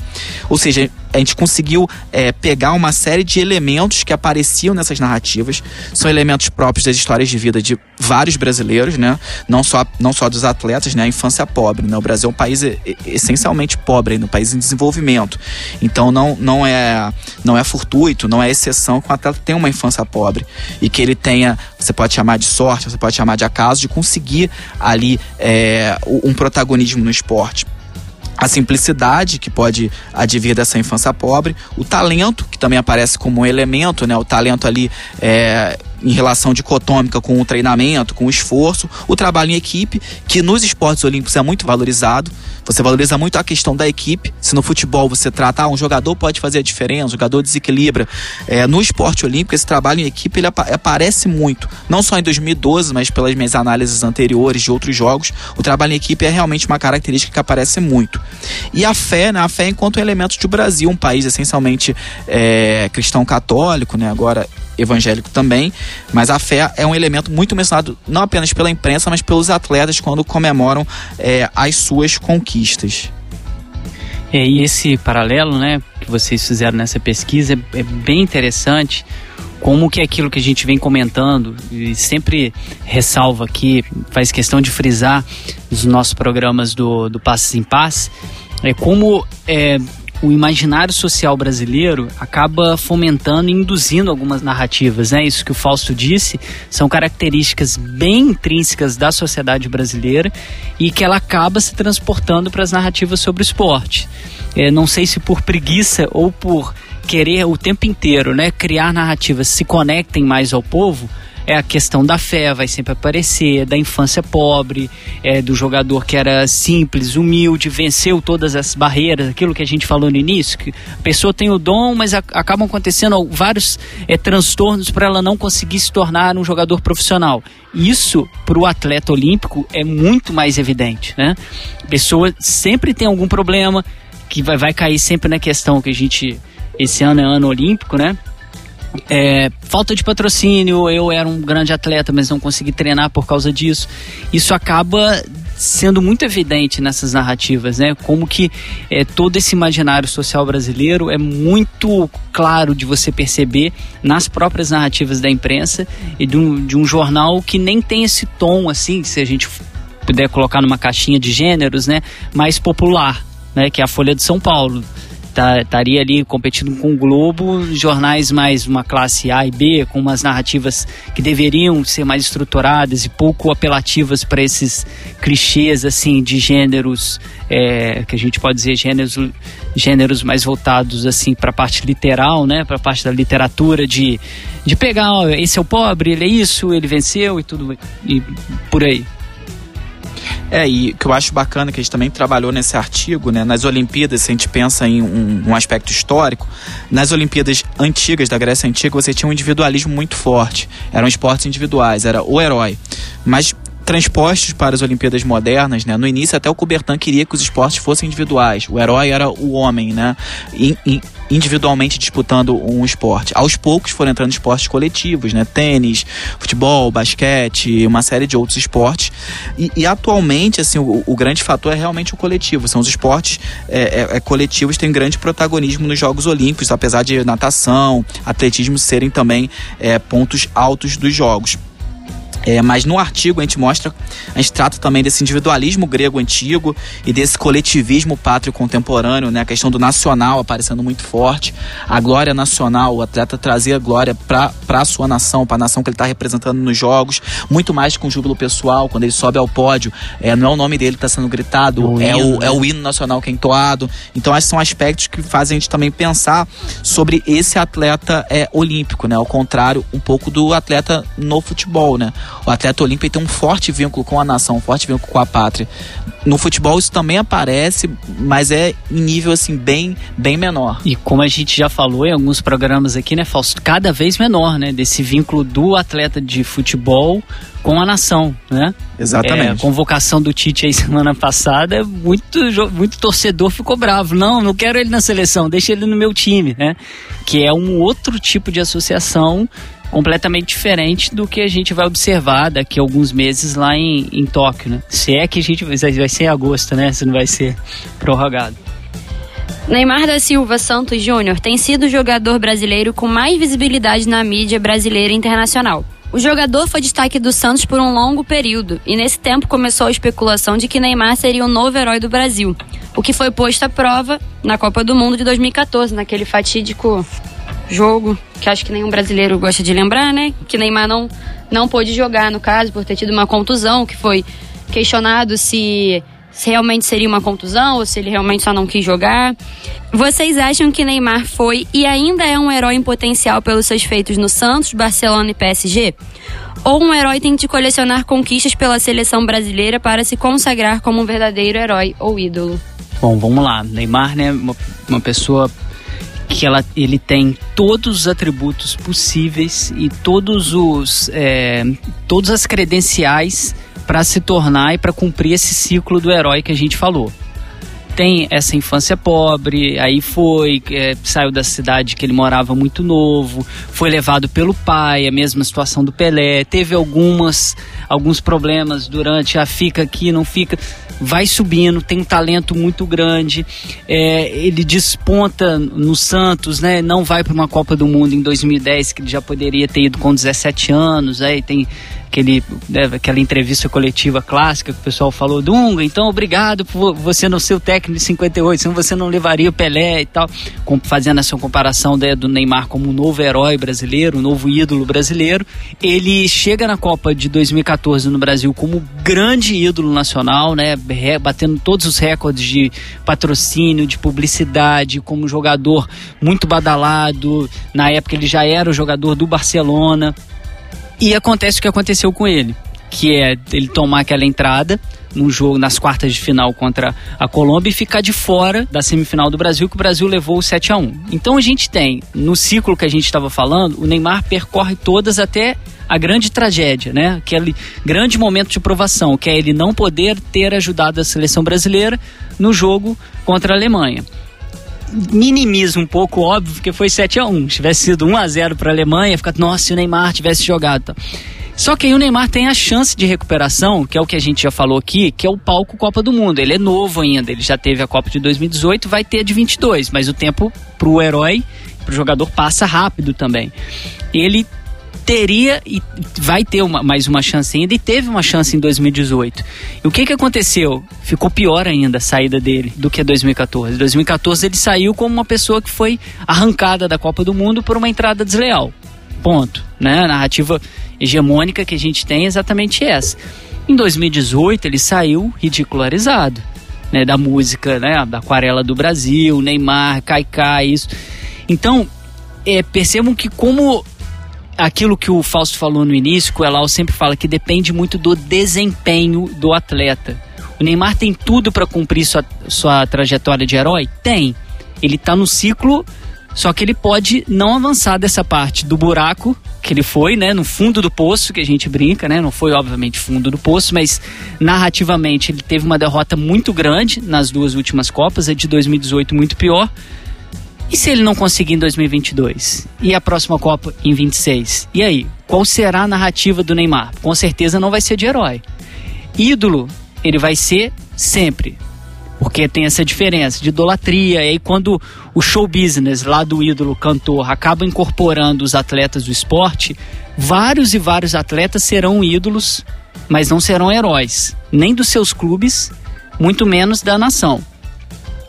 Ou seja, a gente conseguiu é, pegar uma série de elementos que apareciam nessas narrativas. São elementos próprios das histórias de vida de vários brasileiros, né? Não só, não só dos atletas, né? A infância pobre, né? O Brasil é um país essencialmente pobre, um país em desenvolvimento. Então não, não, é, não é fortuito, não é exceção que o atleta tenha uma infância pobre e que ele tenha, você pode chamar de sorte, você pode chamar de acaso, de conseguir ali é, um protagonismo no esporte a simplicidade que pode advir dessa infância pobre, o talento que também aparece como um elemento, né? O talento ali é, em relação dicotômica com o treinamento, com o esforço, o trabalho em equipe, que nos esportes olímpicos é muito valorizado. Você valoriza muito a questão da equipe. Se no futebol você trata, ah, um jogador pode fazer a diferença, um jogador desequilibra. É, no esporte olímpico, esse trabalho em equipe ele aparece muito. Não só em 2012, mas pelas minhas análises anteriores de outros jogos, o trabalho em equipe é realmente uma característica que aparece muito. E a fé, né? A fé enquanto elemento de Brasil, um país essencialmente é, cristão católico, né? Agora evangélico também, mas a fé é um elemento muito mencionado não apenas pela imprensa, mas pelos atletas quando comemoram é, as suas conquistas. É, e esse paralelo né, que vocês fizeram nessa pesquisa é, é bem interessante, como que é aquilo que a gente vem comentando e sempre ressalva aqui, faz questão de frisar nos nossos programas do, do Passos em Paz, é como é, o imaginário social brasileiro acaba fomentando e induzindo algumas narrativas, né? Isso que o Fausto disse são características bem intrínsecas da sociedade brasileira e que ela acaba se transportando para as narrativas sobre o esporte. É, não sei se por preguiça ou por querer o tempo inteiro, né, criar narrativas que se conectem mais ao povo é a questão da fé, vai sempre aparecer, da infância pobre, é, do jogador que era simples, humilde, venceu todas as barreiras, aquilo que a gente falou no início, que a pessoa tem o dom, mas a, acabam acontecendo vários é, transtornos para ela não conseguir se tornar um jogador profissional. Isso, para o atleta olímpico, é muito mais evidente, né? A pessoa sempre tem algum problema, que vai, vai cair sempre na questão que a gente, esse ano é ano olímpico, né? É, falta de patrocínio, eu era um grande atleta, mas não consegui treinar por causa disso. Isso acaba sendo muito evidente nessas narrativas, né? Como que é, todo esse imaginário social brasileiro é muito claro de você perceber nas próprias narrativas da imprensa e de um, de um jornal que nem tem esse tom, assim, se a gente puder colocar numa caixinha de gêneros, né? Mais popular, né? Que é a Folha de São Paulo estaria ali competindo com o Globo, jornais mais uma classe A e B, com umas narrativas que deveriam ser mais estruturadas e pouco apelativas para esses clichês assim de gêneros é, que a gente pode dizer gêneros gêneros mais voltados assim para a parte literal, né, para a parte da literatura de de pegar, ó, esse é o pobre, ele é isso, ele venceu e tudo e por aí. É, e que eu acho bacana que a gente também trabalhou nesse artigo, né? Nas Olimpíadas, se a gente pensa em um, um aspecto histórico, nas Olimpíadas antigas, da Grécia Antiga, você tinha um individualismo muito forte. Eram esportes individuais, era o herói. Mas transpostos para as Olimpíadas modernas, né? No início até o Coubertin queria que os esportes fossem individuais. O herói era o homem, né? individualmente disputando um esporte. Aos poucos foram entrando esportes coletivos, né? Tênis, futebol, basquete, uma série de outros esportes. E, e atualmente, assim, o, o, grande fator é realmente o coletivo. São os esportes é, é, é, coletivos têm grande protagonismo nos Jogos Olímpicos, apesar de natação, atletismo serem também é, pontos altos dos Jogos. É, mas no artigo a gente mostra, a gente trata também desse individualismo grego antigo e desse coletivismo pátrio contemporâneo, né? A questão do nacional aparecendo muito forte, a glória nacional, o atleta trazer a glória para a sua nação, para a nação que ele está representando nos jogos, muito mais com júbilo pessoal, quando ele sobe ao pódio, é, não é o nome dele que está sendo gritado, o é, hino, o, né? é o hino nacional que é entoado. Então, esses são aspectos que fazem a gente também pensar sobre esse atleta é, olímpico, né? Ao contrário, um pouco do atleta no futebol, né? O atleta olímpico tem um forte vínculo com a nação, um forte vínculo com a pátria. No futebol isso também aparece, mas é em nível assim bem, bem menor. E como a gente já falou em alguns programas aqui, né, Fausto, cada vez menor, né, desse vínculo do atleta de futebol com a nação, né? Exatamente. É, a convocação do Tite aí semana passada, muito, muito torcedor ficou bravo. Não, não quero ele na seleção, deixa ele no meu time, né? Que é um outro tipo de associação completamente diferente do que a gente vai observar daqui a alguns meses lá em, em Tóquio, né? Se é que a gente vai, ser em agosto, né? Se não vai ser prorrogado. Neymar da Silva Santos Júnior tem sido o jogador brasileiro com mais visibilidade na mídia brasileira e internacional. O jogador foi destaque do Santos por um longo período e nesse tempo começou a especulação de que Neymar seria o novo herói do Brasil, o que foi posto à prova na Copa do Mundo de 2014, naquele fatídico jogo, que acho que nenhum brasileiro gosta de lembrar, né? Que Neymar não, não pôde jogar, no caso, por ter tido uma contusão, que foi questionado se, se realmente seria uma contusão ou se ele realmente só não quis jogar. Vocês acham que Neymar foi e ainda é um herói em potencial pelos seus feitos no Santos, Barcelona e PSG? Ou um herói tem de colecionar conquistas pela seleção brasileira para se consagrar como um verdadeiro herói ou ídolo? Bom, vamos lá. Neymar, né, uma, uma pessoa que ela, ele tem todos os atributos possíveis e todos os é, todas as credenciais para se tornar e para cumprir esse ciclo do herói que a gente falou tem essa infância pobre, aí foi, é, saiu da cidade que ele morava muito novo, foi levado pelo pai, a mesma situação do Pelé, teve algumas alguns problemas durante a fica aqui, não fica, vai subindo, tem um talento muito grande, é, ele desponta no Santos, né? Não vai para uma Copa do Mundo em 2010 que ele já poderia ter ido com 17 anos, aí tem aquele, né, aquela entrevista coletiva clássica que o pessoal falou, Dunga, então obrigado por você não ser o técnico de 58, senão você não levaria o Pelé e tal, fazendo essa comparação né, do Neymar como um novo herói brasileiro, um novo ídolo brasileiro. Ele chega na Copa de 2014 no Brasil como grande ídolo nacional, né, batendo todos os recordes de patrocínio, de publicidade, como jogador muito badalado. Na época ele já era o jogador do Barcelona. E acontece o que aconteceu com ele, que é ele tomar aquela entrada no jogo nas quartas de final contra a Colômbia e ficar de fora da semifinal do Brasil, que o Brasil levou o 7 a 1. Então a gente tem, no ciclo que a gente estava falando, o Neymar percorre todas até a grande tragédia, né? Aquele grande momento de provação, que é ele não poder ter ajudado a seleção brasileira no jogo contra a Alemanha minimiza um pouco, óbvio, porque foi 7 a 1 Se tivesse sido 1 a 0 para a Alemanha, fica, nossa, se o Neymar tivesse jogado. Só que aí o Neymar tem a chance de recuperação, que é o que a gente já falou aqui, que é o palco Copa do Mundo. Ele é novo ainda, ele já teve a Copa de 2018, vai ter a de 22, mas o tempo pro herói, pro jogador passa rápido também. Ele teria e vai ter uma, mais uma chance ainda e teve uma chance em 2018. E o que que aconteceu? Ficou pior ainda a saída dele do que 2014. 2014 ele saiu como uma pessoa que foi arrancada da Copa do Mundo por uma entrada desleal. Ponto. Né? A narrativa hegemônica que a gente tem é exatamente essa. Em 2018 ele saiu ridicularizado. Né, da música, né, da aquarela do Brasil, Neymar, Kaikai, isso. Então, é, percebam que como aquilo que o Fausto falou no início, que o Elal sempre fala que depende muito do desempenho do atleta. O Neymar tem tudo para cumprir sua, sua trajetória de herói? Tem. Ele está no ciclo, só que ele pode não avançar dessa parte do buraco que ele foi, né, no fundo do poço, que a gente brinca, né, não foi obviamente fundo do poço, mas narrativamente ele teve uma derrota muito grande nas duas últimas Copas, a de 2018 muito pior, e se ele não conseguir em 2022? E a próxima Copa em 26? E aí? Qual será a narrativa do Neymar? Com certeza não vai ser de herói. Ídolo, ele vai ser sempre. Porque tem essa diferença de idolatria. E aí, quando o show business lá do ídolo cantor acaba incorporando os atletas do esporte, vários e vários atletas serão ídolos, mas não serão heróis. Nem dos seus clubes, muito menos da nação.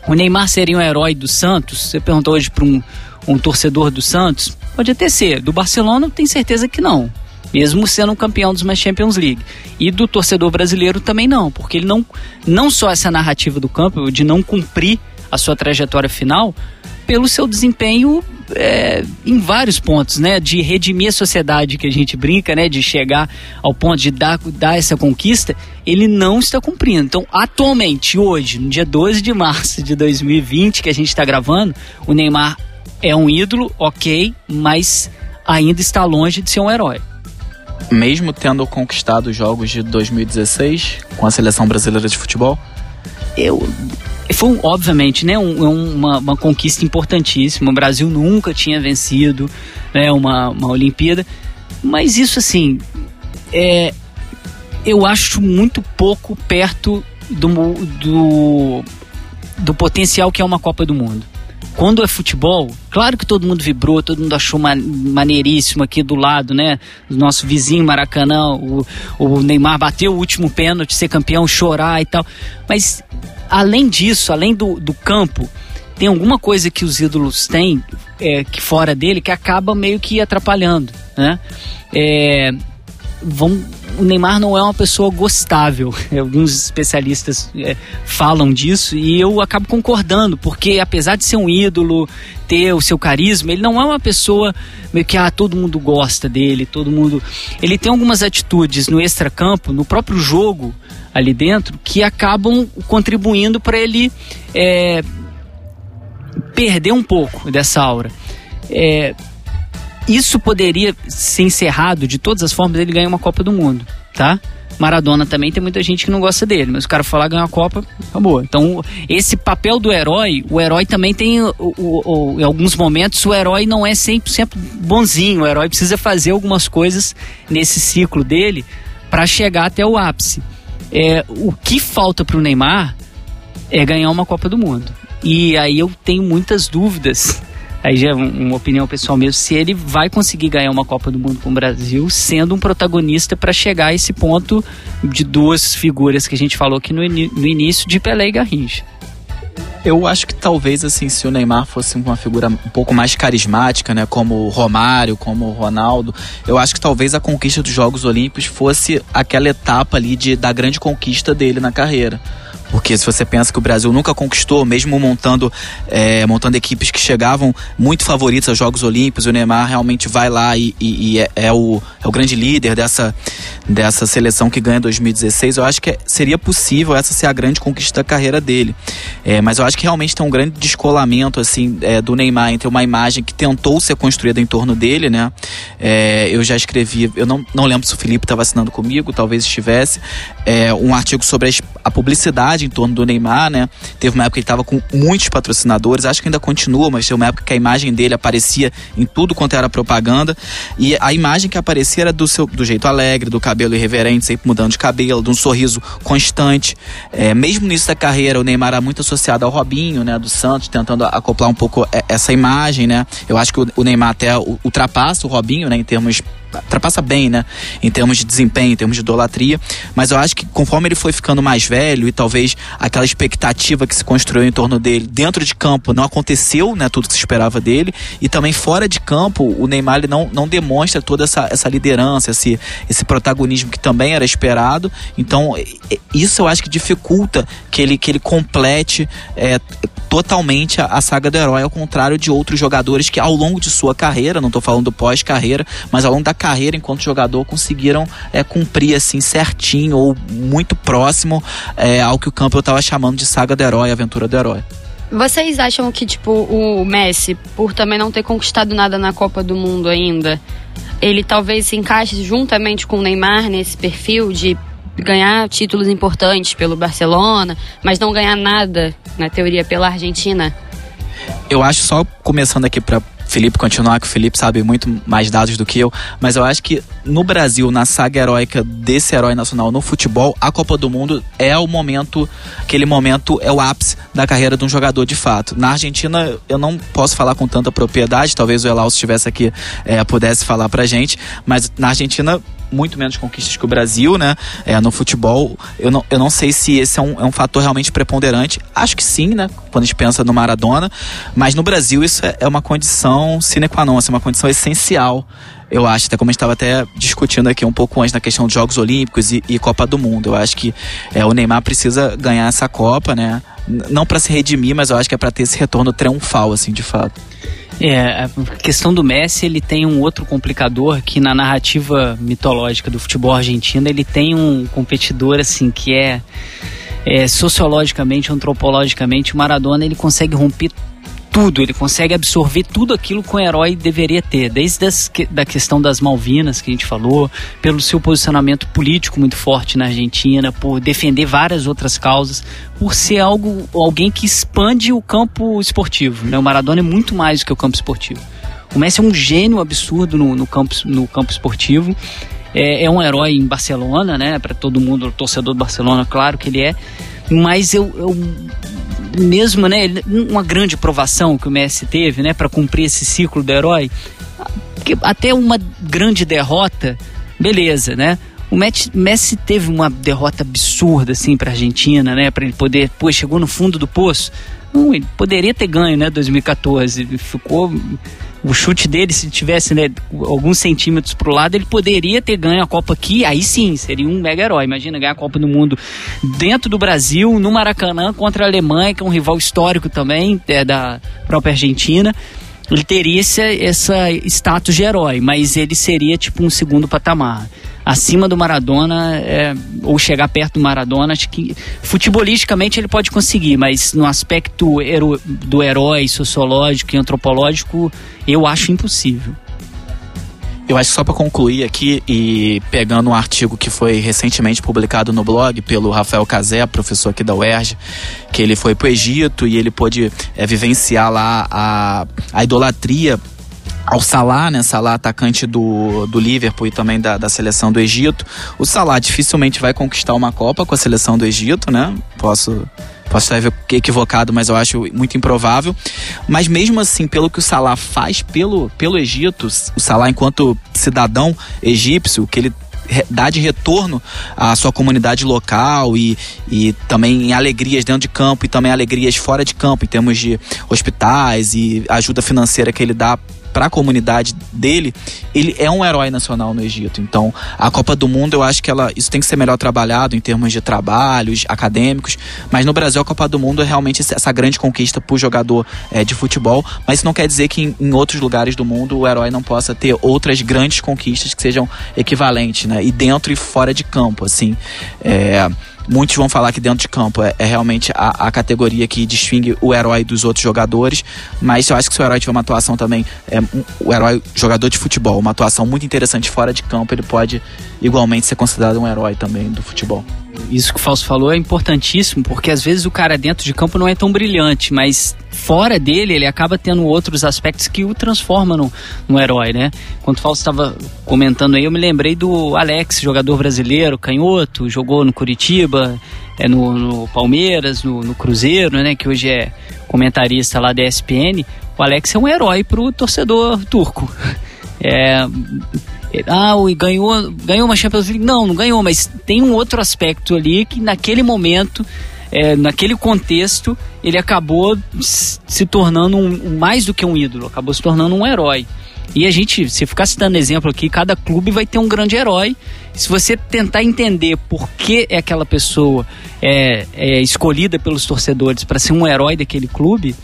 O Neymar seria um herói do Santos? Você perguntou hoje para um, um torcedor do Santos? Pode até ser. Do Barcelona, tem certeza que não. Mesmo sendo um campeão dos mais Champions League. E do torcedor brasileiro também não, porque ele não, não só essa narrativa do campo de não cumprir a sua trajetória final, pelo seu desempenho é, em vários pontos, né? De redimir a sociedade que a gente brinca, né? De chegar ao ponto de dar, dar essa conquista, ele não está cumprindo. Então, atualmente, hoje, no dia 12 de março de 2020, que a gente está gravando, o Neymar é um ídolo, ok, mas ainda está longe de ser um herói. Mesmo tendo conquistado os jogos de 2016 com a seleção brasileira de futebol? Eu foi, obviamente, né, um, uma, uma, conquista importantíssima. O Brasil nunca tinha vencido né, uma, uma Olimpíada. Mas isso, assim, é, eu acho muito pouco perto do, do, do potencial que é uma Copa do Mundo. Quando é futebol, claro que todo mundo vibrou, todo mundo achou maneiríssimo aqui do lado, né? Nosso vizinho Maracanã, o, o Neymar bateu o último pênalti, ser campeão, chorar e tal. Mas além disso, além do, do campo, tem alguma coisa que os ídolos têm é, que fora dele que acaba meio que atrapalhando, né? É, vão, o Neymar não é uma pessoa gostável. Alguns especialistas é, falam disso e eu acabo concordando, porque apesar de ser um ídolo, ter o seu carisma, ele não é uma pessoa meio que ah, todo mundo gosta dele, todo mundo. Ele tem algumas atitudes no extracampo, no próprio jogo, ali dentro que acabam contribuindo para ele é, perder um pouco dessa aura. É, isso poderia ser encerrado de todas as formas ele ganhar uma Copa do Mundo, tá? Maradona também tem muita gente que não gosta dele, mas o cara falar ganhar a Copa, acabou. Então, esse papel do herói, o herói também tem, o, o, o, em alguns momentos, o herói não é 100% bonzinho. O herói precisa fazer algumas coisas nesse ciclo dele para chegar até o ápice é, o que falta para o Neymar é ganhar uma Copa do Mundo. E aí eu tenho muitas dúvidas aí já é uma opinião pessoal mesmo, se ele vai conseguir ganhar uma Copa do Mundo com o Brasil, sendo um protagonista para chegar a esse ponto de duas figuras que a gente falou aqui no, no início, de Pelé e Garrincha. Eu acho que talvez assim, se o Neymar fosse uma figura um pouco mais carismática, né, como o Romário, como o Ronaldo, eu acho que talvez a conquista dos Jogos Olímpicos fosse aquela etapa ali de, da grande conquista dele na carreira. Porque se você pensa que o Brasil nunca conquistou, mesmo montando, é, montando equipes que chegavam muito favoritas aos Jogos Olímpicos, o Neymar realmente vai lá e, e, e é, é, o, é o grande líder dessa, dessa seleção que ganha 2016. Eu acho que é, seria possível essa ser a grande conquista da carreira dele. É, mas eu acho que realmente tem um grande descolamento assim é, do Neymar entre uma imagem que tentou ser construída em torno dele, né? É, eu já escrevi, eu não, não lembro se o Felipe estava assinando comigo, talvez estivesse, um artigo sobre a publicidade em torno do Neymar, né? Teve uma época que ele estava com muitos patrocinadores, acho que ainda continua, mas teve uma época que a imagem dele aparecia em tudo quanto era propaganda. E a imagem que aparecia era do, seu, do jeito alegre, do cabelo irreverente, sempre mudando de cabelo, de um sorriso constante. É, mesmo no início da carreira, o Neymar era muito associado ao Robinho, né? Do Santos, tentando acoplar um pouco essa imagem, né? Eu acho que o Neymar até ultrapassa o Robinho, né? Em termos ultrapassa bem, né? Em termos de desempenho, em termos de idolatria. Mas eu acho que conforme ele foi ficando mais velho e talvez aquela expectativa que se construiu em torno dele dentro de campo não aconteceu, né? Tudo que se esperava dele. E também fora de campo, o Neymar não, não demonstra toda essa, essa liderança, esse, esse protagonismo que também era esperado. Então, isso eu acho que dificulta que ele, que ele complete é, totalmente a, a saga do herói, ao contrário de outros jogadores que ao longo de sua carreira, não estou falando pós-carreira, mas ao longo da carreira enquanto jogador conseguiram é, cumprir assim certinho ou muito próximo é, ao que o Campbell estava chamando de saga do herói, aventura do herói. Vocês acham que tipo o Messi, por também não ter conquistado nada na Copa do Mundo ainda, ele talvez se encaixe juntamente com o Neymar nesse perfil de ganhar títulos importantes pelo Barcelona, mas não ganhar nada, na teoria, pela Argentina? Eu acho só começando aqui para Felipe continuar, que o Felipe sabe muito mais dados do que eu, mas eu acho que no Brasil, na saga heróica desse herói nacional no futebol, a Copa do Mundo é o momento, aquele momento é o ápice da carreira de um jogador de fato. Na Argentina, eu não posso falar com tanta propriedade, talvez o Elau, se estivesse aqui, é, pudesse falar pra gente, mas na Argentina muito menos conquistas que o Brasil, né? É, no futebol, eu não, eu não sei se esse é um, é um fator realmente preponderante. Acho que sim, né? Quando a gente pensa no Maradona. Mas no Brasil isso é, é uma condição sine qua non, é uma condição essencial eu acho, até como a gente estava até discutindo aqui um pouco antes na questão dos Jogos Olímpicos e, e Copa do Mundo. Eu acho que é, o Neymar precisa ganhar essa Copa, né? Não para se redimir, mas eu acho que é para ter esse retorno triunfal, assim, de fato. É, a questão do Messi, ele tem um outro complicador que na narrativa mitológica do futebol argentino, ele tem um competidor assim que é, é sociologicamente, antropologicamente, o Maradona ele consegue romper tudo, ele consegue absorver tudo aquilo que um herói deveria ter, desde as, da questão das Malvinas que a gente falou, pelo seu posicionamento político muito forte na Argentina, por defender várias outras causas, por ser algo alguém que expande o campo esportivo. Né? O Maradona é muito mais do que o campo esportivo. O Messi é um gênio absurdo no, no campo, no campo esportivo. É, é um herói em Barcelona, né? Para todo mundo, torcedor do Barcelona, claro que ele é. Mas eu, eu mesmo, né, uma grande provação que o Messi teve, né, para cumprir esse ciclo do herói, até uma grande derrota, beleza, né? O Messi teve uma derrota absurda assim para Argentina, né, para ele poder, pô, chegou no fundo do poço. Não, ele poderia ter ganho, né, 2014. Ficou o chute dele, se tivesse né, alguns centímetros pro lado, ele poderia ter ganho a Copa aqui, aí sim, seria um mega herói. Imagina ganhar a Copa do Mundo dentro do Brasil, no Maracanã, contra a Alemanha, que é um rival histórico também, é da própria Argentina. Ele teria esse, essa status de herói, mas ele seria tipo um segundo patamar acima do Maradona é, ou chegar perto do Maradona, acho que futebolisticamente ele pode conseguir, mas no aspecto hero, do herói sociológico e antropológico, eu acho impossível. Eu acho que só para concluir aqui e pegando um artigo que foi recentemente publicado no blog pelo Rafael Cazé, professor aqui da UERJ, que ele foi para o Egito e ele pôde é, vivenciar lá a, a idolatria ao Salah, né? Salah atacante do, do Liverpool e também da, da seleção do Egito. O Salah dificilmente vai conquistar uma Copa com a seleção do Egito, né? Posso Posso estar equivocado, mas eu acho muito improvável. Mas mesmo assim, pelo que o Salah faz pelo, pelo Egito, o Salah enquanto cidadão egípcio, que ele dá de retorno à sua comunidade local e, e também em alegrias dentro de campo e também alegrias fora de campo, em termos de hospitais e ajuda financeira que ele dá para a comunidade dele, ele é um herói nacional no Egito. Então, a Copa do Mundo, eu acho que ela, isso tem que ser melhor trabalhado em termos de trabalhos acadêmicos. Mas no Brasil, a Copa do Mundo é realmente essa grande conquista para o jogador é, de futebol. Mas isso não quer dizer que em, em, outros lugares do mundo o herói não possa ter outras grandes conquistas que sejam equivalentes, né? E dentro e fora de campo, assim. É, muitos vão falar que dentro de campo é, é realmente a, a, categoria que distingue o herói dos outros jogadores, mas eu acho que se o herói tiver uma atuação também, é, um, o herói jogador de futebol, uma atuação muito interessante fora de campo, ele pode igualmente ser considerado um herói também do futebol isso que o Fausto falou é importantíssimo, porque às vezes o cara dentro de campo não é tão brilhante, mas fora dele ele acaba tendo outros aspectos que o transformam no, no herói, né? Quando o Fausto estava comentando aí, eu me lembrei do Alex, jogador brasileiro, canhoto, jogou no Curitiba, é no, no Palmeiras, no, no, Cruzeiro, né? Que hoje é comentarista lá da ESPN. O Alex é um herói pro torcedor turco. É, ah, ganhou, ganhou uma Champions League. Não, não ganhou, mas tem um outro aspecto ali que naquele momento, é, naquele contexto, ele acabou se tornando um, mais do que um ídolo, acabou se tornando um herói. E a gente, se ficar citando exemplo aqui, cada clube vai ter um grande herói. Se você tentar entender por que é aquela pessoa é, é escolhida pelos torcedores para ser um herói daquele clube,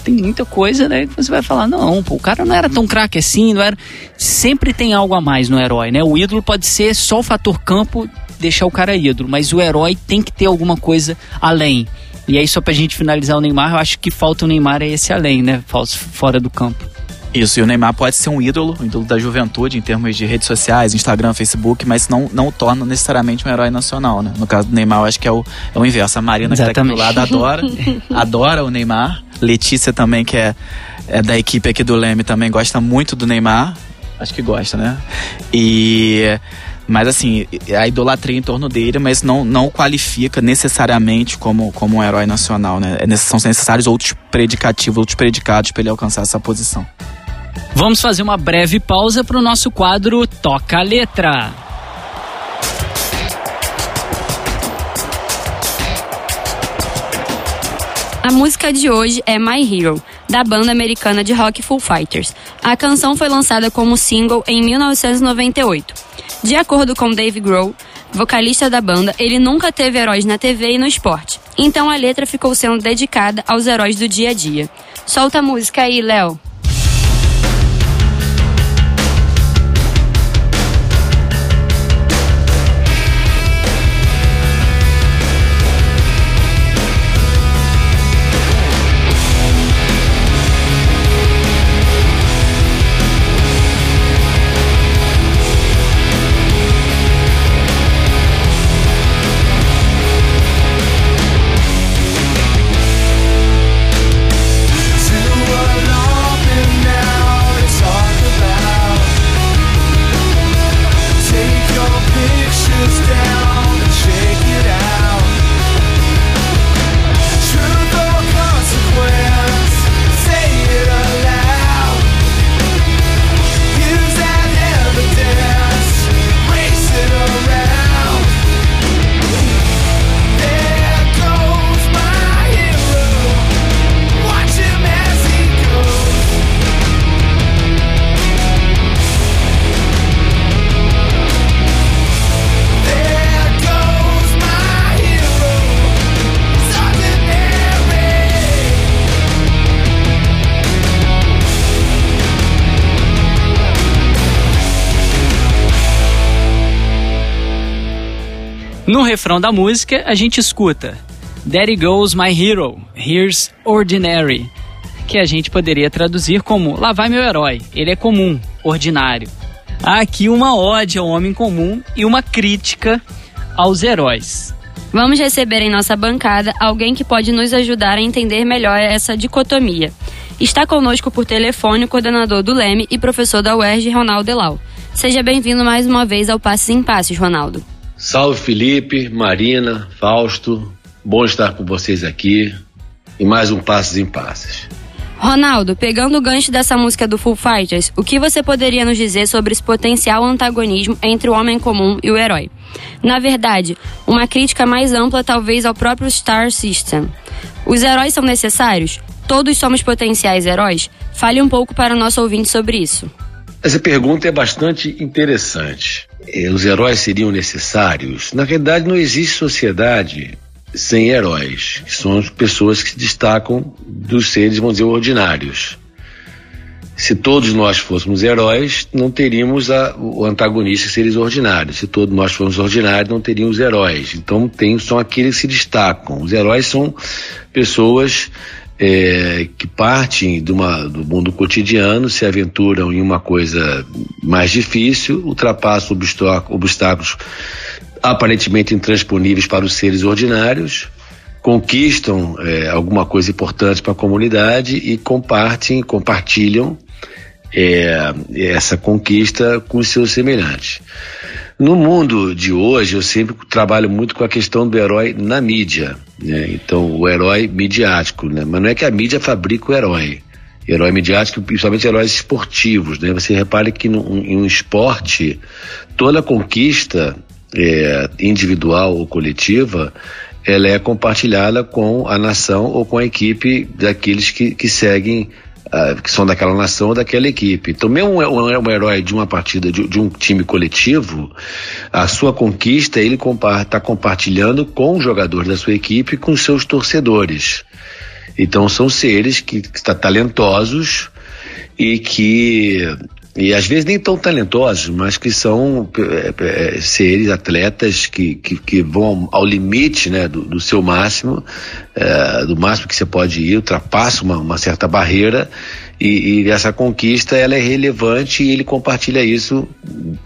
tem muita coisa, né? Que você vai falar, não, pô, o cara não era tão craque assim, não era. Sempre tem algo a mais no herói, né? O ídolo pode ser só o fator campo deixar o cara ídolo, mas o herói tem que ter alguma coisa além. E aí, só pra gente finalizar o Neymar, eu acho que falta o Neymar é esse além, né? Fora do campo. Isso, e o Neymar pode ser um ídolo, um ídolo da juventude em termos de redes sociais, Instagram, Facebook, mas não, não o torna necessariamente um herói nacional, né? No caso do Neymar, eu acho que é o, é o inverso. A Marina Exatamente. que tá aqui do lado adora, adora o Neymar. Letícia também, que é, é da equipe aqui do Leme, também gosta muito do Neymar. Acho que gosta, né? E mas assim, a idolatria em torno dele, mas não, não qualifica necessariamente como, como um herói nacional, né? É são necessários outros predicativos, outros predicados para ele alcançar essa posição. Vamos fazer uma breve pausa para o nosso quadro Toca a Letra. A música de hoje é My Hero, da banda americana de rock Foo Fighters. A canção foi lançada como single em 1998. De acordo com Dave Grohl, vocalista da banda, ele nunca teve heróis na TV e no esporte. Então a letra ficou sendo dedicada aos heróis do dia a dia. Solta a música aí, Léo. Refrão da música, a gente escuta There Goes My Hero, Here's Ordinary, que a gente poderia traduzir como Lá vai meu herói, ele é comum, ordinário. Há aqui uma ode ao homem comum e uma crítica aos heróis. Vamos receber em nossa bancada alguém que pode nos ajudar a entender melhor essa dicotomia. Está conosco por telefone o coordenador do Leme e professor da UERJ, Ronaldo Elau. Seja bem-vindo mais uma vez ao Passes em Passes, Ronaldo. Salve Felipe, Marina, Fausto, Bom estar com vocês aqui e mais um Passos em Passos. Ronaldo, pegando o gancho dessa música do Full Fighters, o que você poderia nos dizer sobre esse potencial antagonismo entre o homem comum e o herói? Na verdade, uma crítica mais ampla talvez ao próprio Star System. Os heróis são necessários? Todos somos potenciais heróis? Fale um pouco para o nosso ouvinte sobre isso. Essa pergunta é bastante interessante. Eh, os heróis seriam necessários? Na verdade, não existe sociedade sem heróis, que são as pessoas que se destacam dos seres, vamos dizer, ordinários. Se todos nós fôssemos heróis, não teríamos a, o antagonista seres ordinários. Se todos nós fôssemos ordinários, não teríamos heróis. Então tem, são aqueles que se destacam. Os heróis são pessoas é, que partem do mundo cotidiano, se aventuram em uma coisa mais difícil, ultrapassam obstáculos aparentemente intransponíveis para os seres ordinários, conquistam é, alguma coisa importante para a comunidade e compartilham, compartilham é, essa conquista com os seus semelhantes. No mundo de hoje, eu sempre trabalho muito com a questão do herói na mídia. Né? Então, o herói midiático. Né? Mas não é que a mídia fabrica o herói. Herói midiático, principalmente heróis esportivos. Né? Você repare que em um esporte, toda conquista é, individual ou coletiva, ela é compartilhada com a nação ou com a equipe daqueles que, que seguem, uh, que são daquela nação ou daquela equipe. Então, mesmo um, um, um herói de uma partida, de, de, um time coletivo, a sua conquista ele está compa compartilhando com os jogadores da sua equipe com os seus torcedores. Então, são seres que, que estão talentosos e que e às vezes nem tão talentosos, mas que são é, é, seres, atletas que, que, que, vão ao limite né, do, do seu máximo, é, do máximo que você pode ir, ultrapassa uma, uma certa barreira e, e, essa conquista ela é relevante e ele compartilha isso,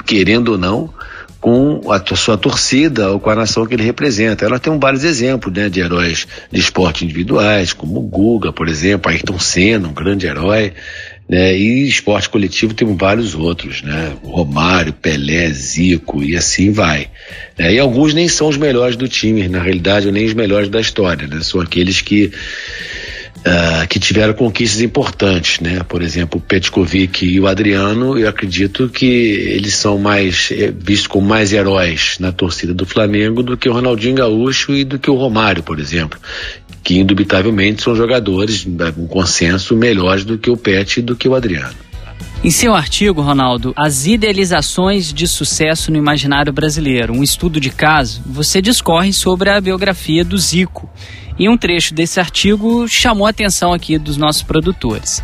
querendo ou não, com a sua torcida ou com a nação que ele representa. Ela tem vários exemplos né, de heróis de esporte individuais, como o Guga, por exemplo, Ayrton Senna, um grande herói. Né? E esporte coletivo tem vários outros, né? Romário, Pelé, Zico e assim vai. Né? E alguns nem são os melhores do time, na realidade, nem os melhores da história, né? São aqueles que Uh, que tiveram conquistas importantes, né? Por exemplo, o Petkovic e o Adriano, eu acredito que eles são mais é, vistos como mais heróis na torcida do Flamengo do que o Ronaldinho Gaúcho e do que o Romário, por exemplo, que indubitavelmente são jogadores, um consenso, melhores do que o Pet e do que o Adriano. Em seu artigo, Ronaldo, As Idealizações de Sucesso no Imaginário Brasileiro, um estudo de caso, você discorre sobre a biografia do Zico. E um trecho desse artigo chamou a atenção aqui dos nossos produtores.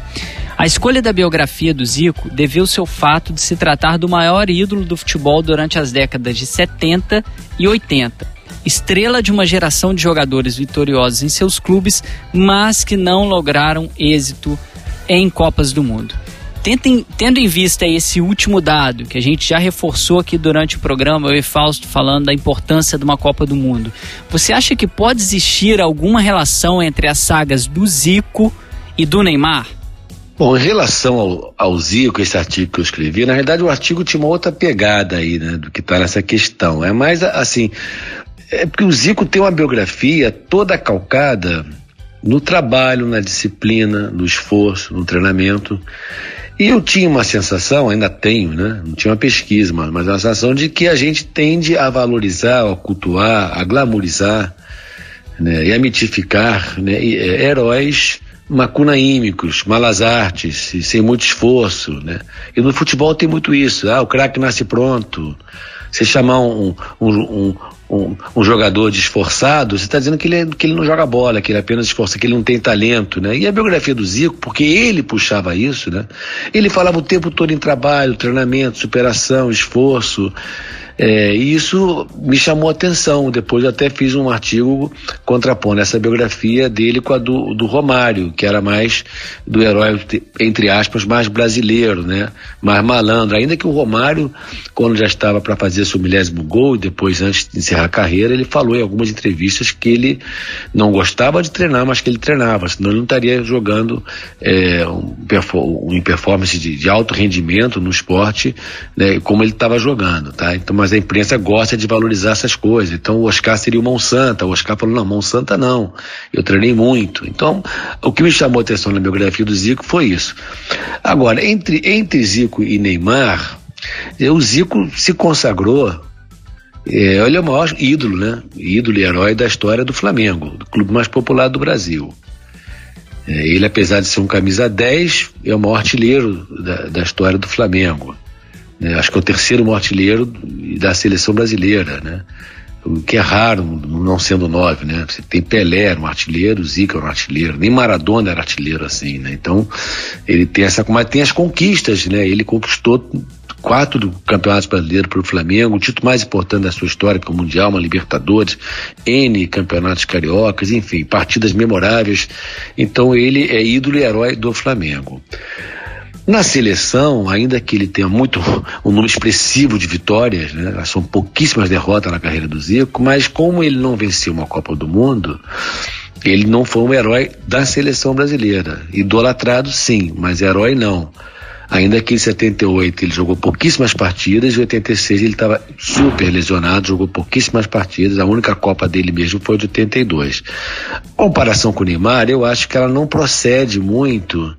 A escolha da biografia do Zico deveu-se ao fato de se tratar do maior ídolo do futebol durante as décadas de 70 e 80 estrela de uma geração de jogadores vitoriosos em seus clubes, mas que não lograram êxito em Copas do Mundo. Tentem, tendo em vista esse último dado, que a gente já reforçou aqui durante o programa, eu e Fausto falando da importância de uma Copa do Mundo, você acha que pode existir alguma relação entre as sagas do Zico e do Neymar? Bom, em relação ao, ao Zico, esse artigo que eu escrevi, na verdade o artigo tinha uma outra pegada aí, né, do que está nessa questão. É mais assim, é porque o Zico tem uma biografia toda calcada no trabalho, na disciplina, no esforço, no treinamento. E eu tinha uma sensação, ainda tenho, né? Não tinha uma pesquisa, mas, mas uma sensação de que a gente tende a valorizar, a cultuar, a glamorizar né? e a mitificar né? É, heróis macunaímicos, malas artes, sem muito esforço, né? E no futebol tem muito isso. Ah, o craque nasce pronto. Você chamar um, um, um, um, um jogador esforçado, você está dizendo que ele, é, que ele não joga bola, que ele apenas esforça, que ele não tem talento, né? E a biografia do Zico, porque ele puxava isso, né? Ele falava o tempo todo em trabalho, treinamento, superação, esforço. É, e isso me chamou a atenção. Depois até fiz um artigo contrapondo essa biografia dele com a do, do Romário, que era mais do herói, entre aspas, mais brasileiro, né? mais malandro. Ainda que o Romário, quando já estava para fazer seu milésimo gol, depois antes de encerrar a carreira, ele falou em algumas entrevistas que ele não gostava de treinar, mas que ele treinava, senão ele não estaria jogando é, um, um performance de, de, alto rendimento no esporte, né, como ele estava jogando, tá? Então, mas a imprensa gosta de valorizar essas coisas. Então o Oscar seria o Monsanta. O Oscar falou, não, Monsanta não. Eu treinei muito. Então, o que me chamou a atenção na biografia do Zico foi isso. Agora, entre, entre Zico e Neymar, o Zico se consagrou é, ele é o maior ídolo, né? Ídolo e herói da história do Flamengo, do clube mais popular do Brasil. É, ele, apesar de ser um camisa 10, é o maior artilheiro da, da história do Flamengo. É, acho que é o terceiro maior artilheiro da seleção brasileira, né? O que é raro, não sendo nove, né? Você tem Pelé, um artilheiro, Zica um artilheiro, nem Maradona era artilheiro assim, né? Então, ele tem essa, mas tem as conquistas, né? Ele conquistou quatro campeonatos brasileiros para o Flamengo, o título mais importante da sua história, que é o Mundial, uma Libertadores, N campeonatos cariocas, enfim, partidas memoráveis. Então ele é ídolo e herói do Flamengo. Na seleção, ainda que ele tenha muito um número expressivo de vitórias, né, são pouquíssimas derrotas na carreira do Zico, mas como ele não venceu uma Copa do Mundo, ele não foi um herói da seleção brasileira. Idolatrado, sim, mas herói não. Ainda que em 78 ele jogou pouquíssimas partidas, em 86 ele estava super lesionado, jogou pouquíssimas partidas, a única Copa dele mesmo foi de 82. Comparação com o Neymar, eu acho que ela não procede muito.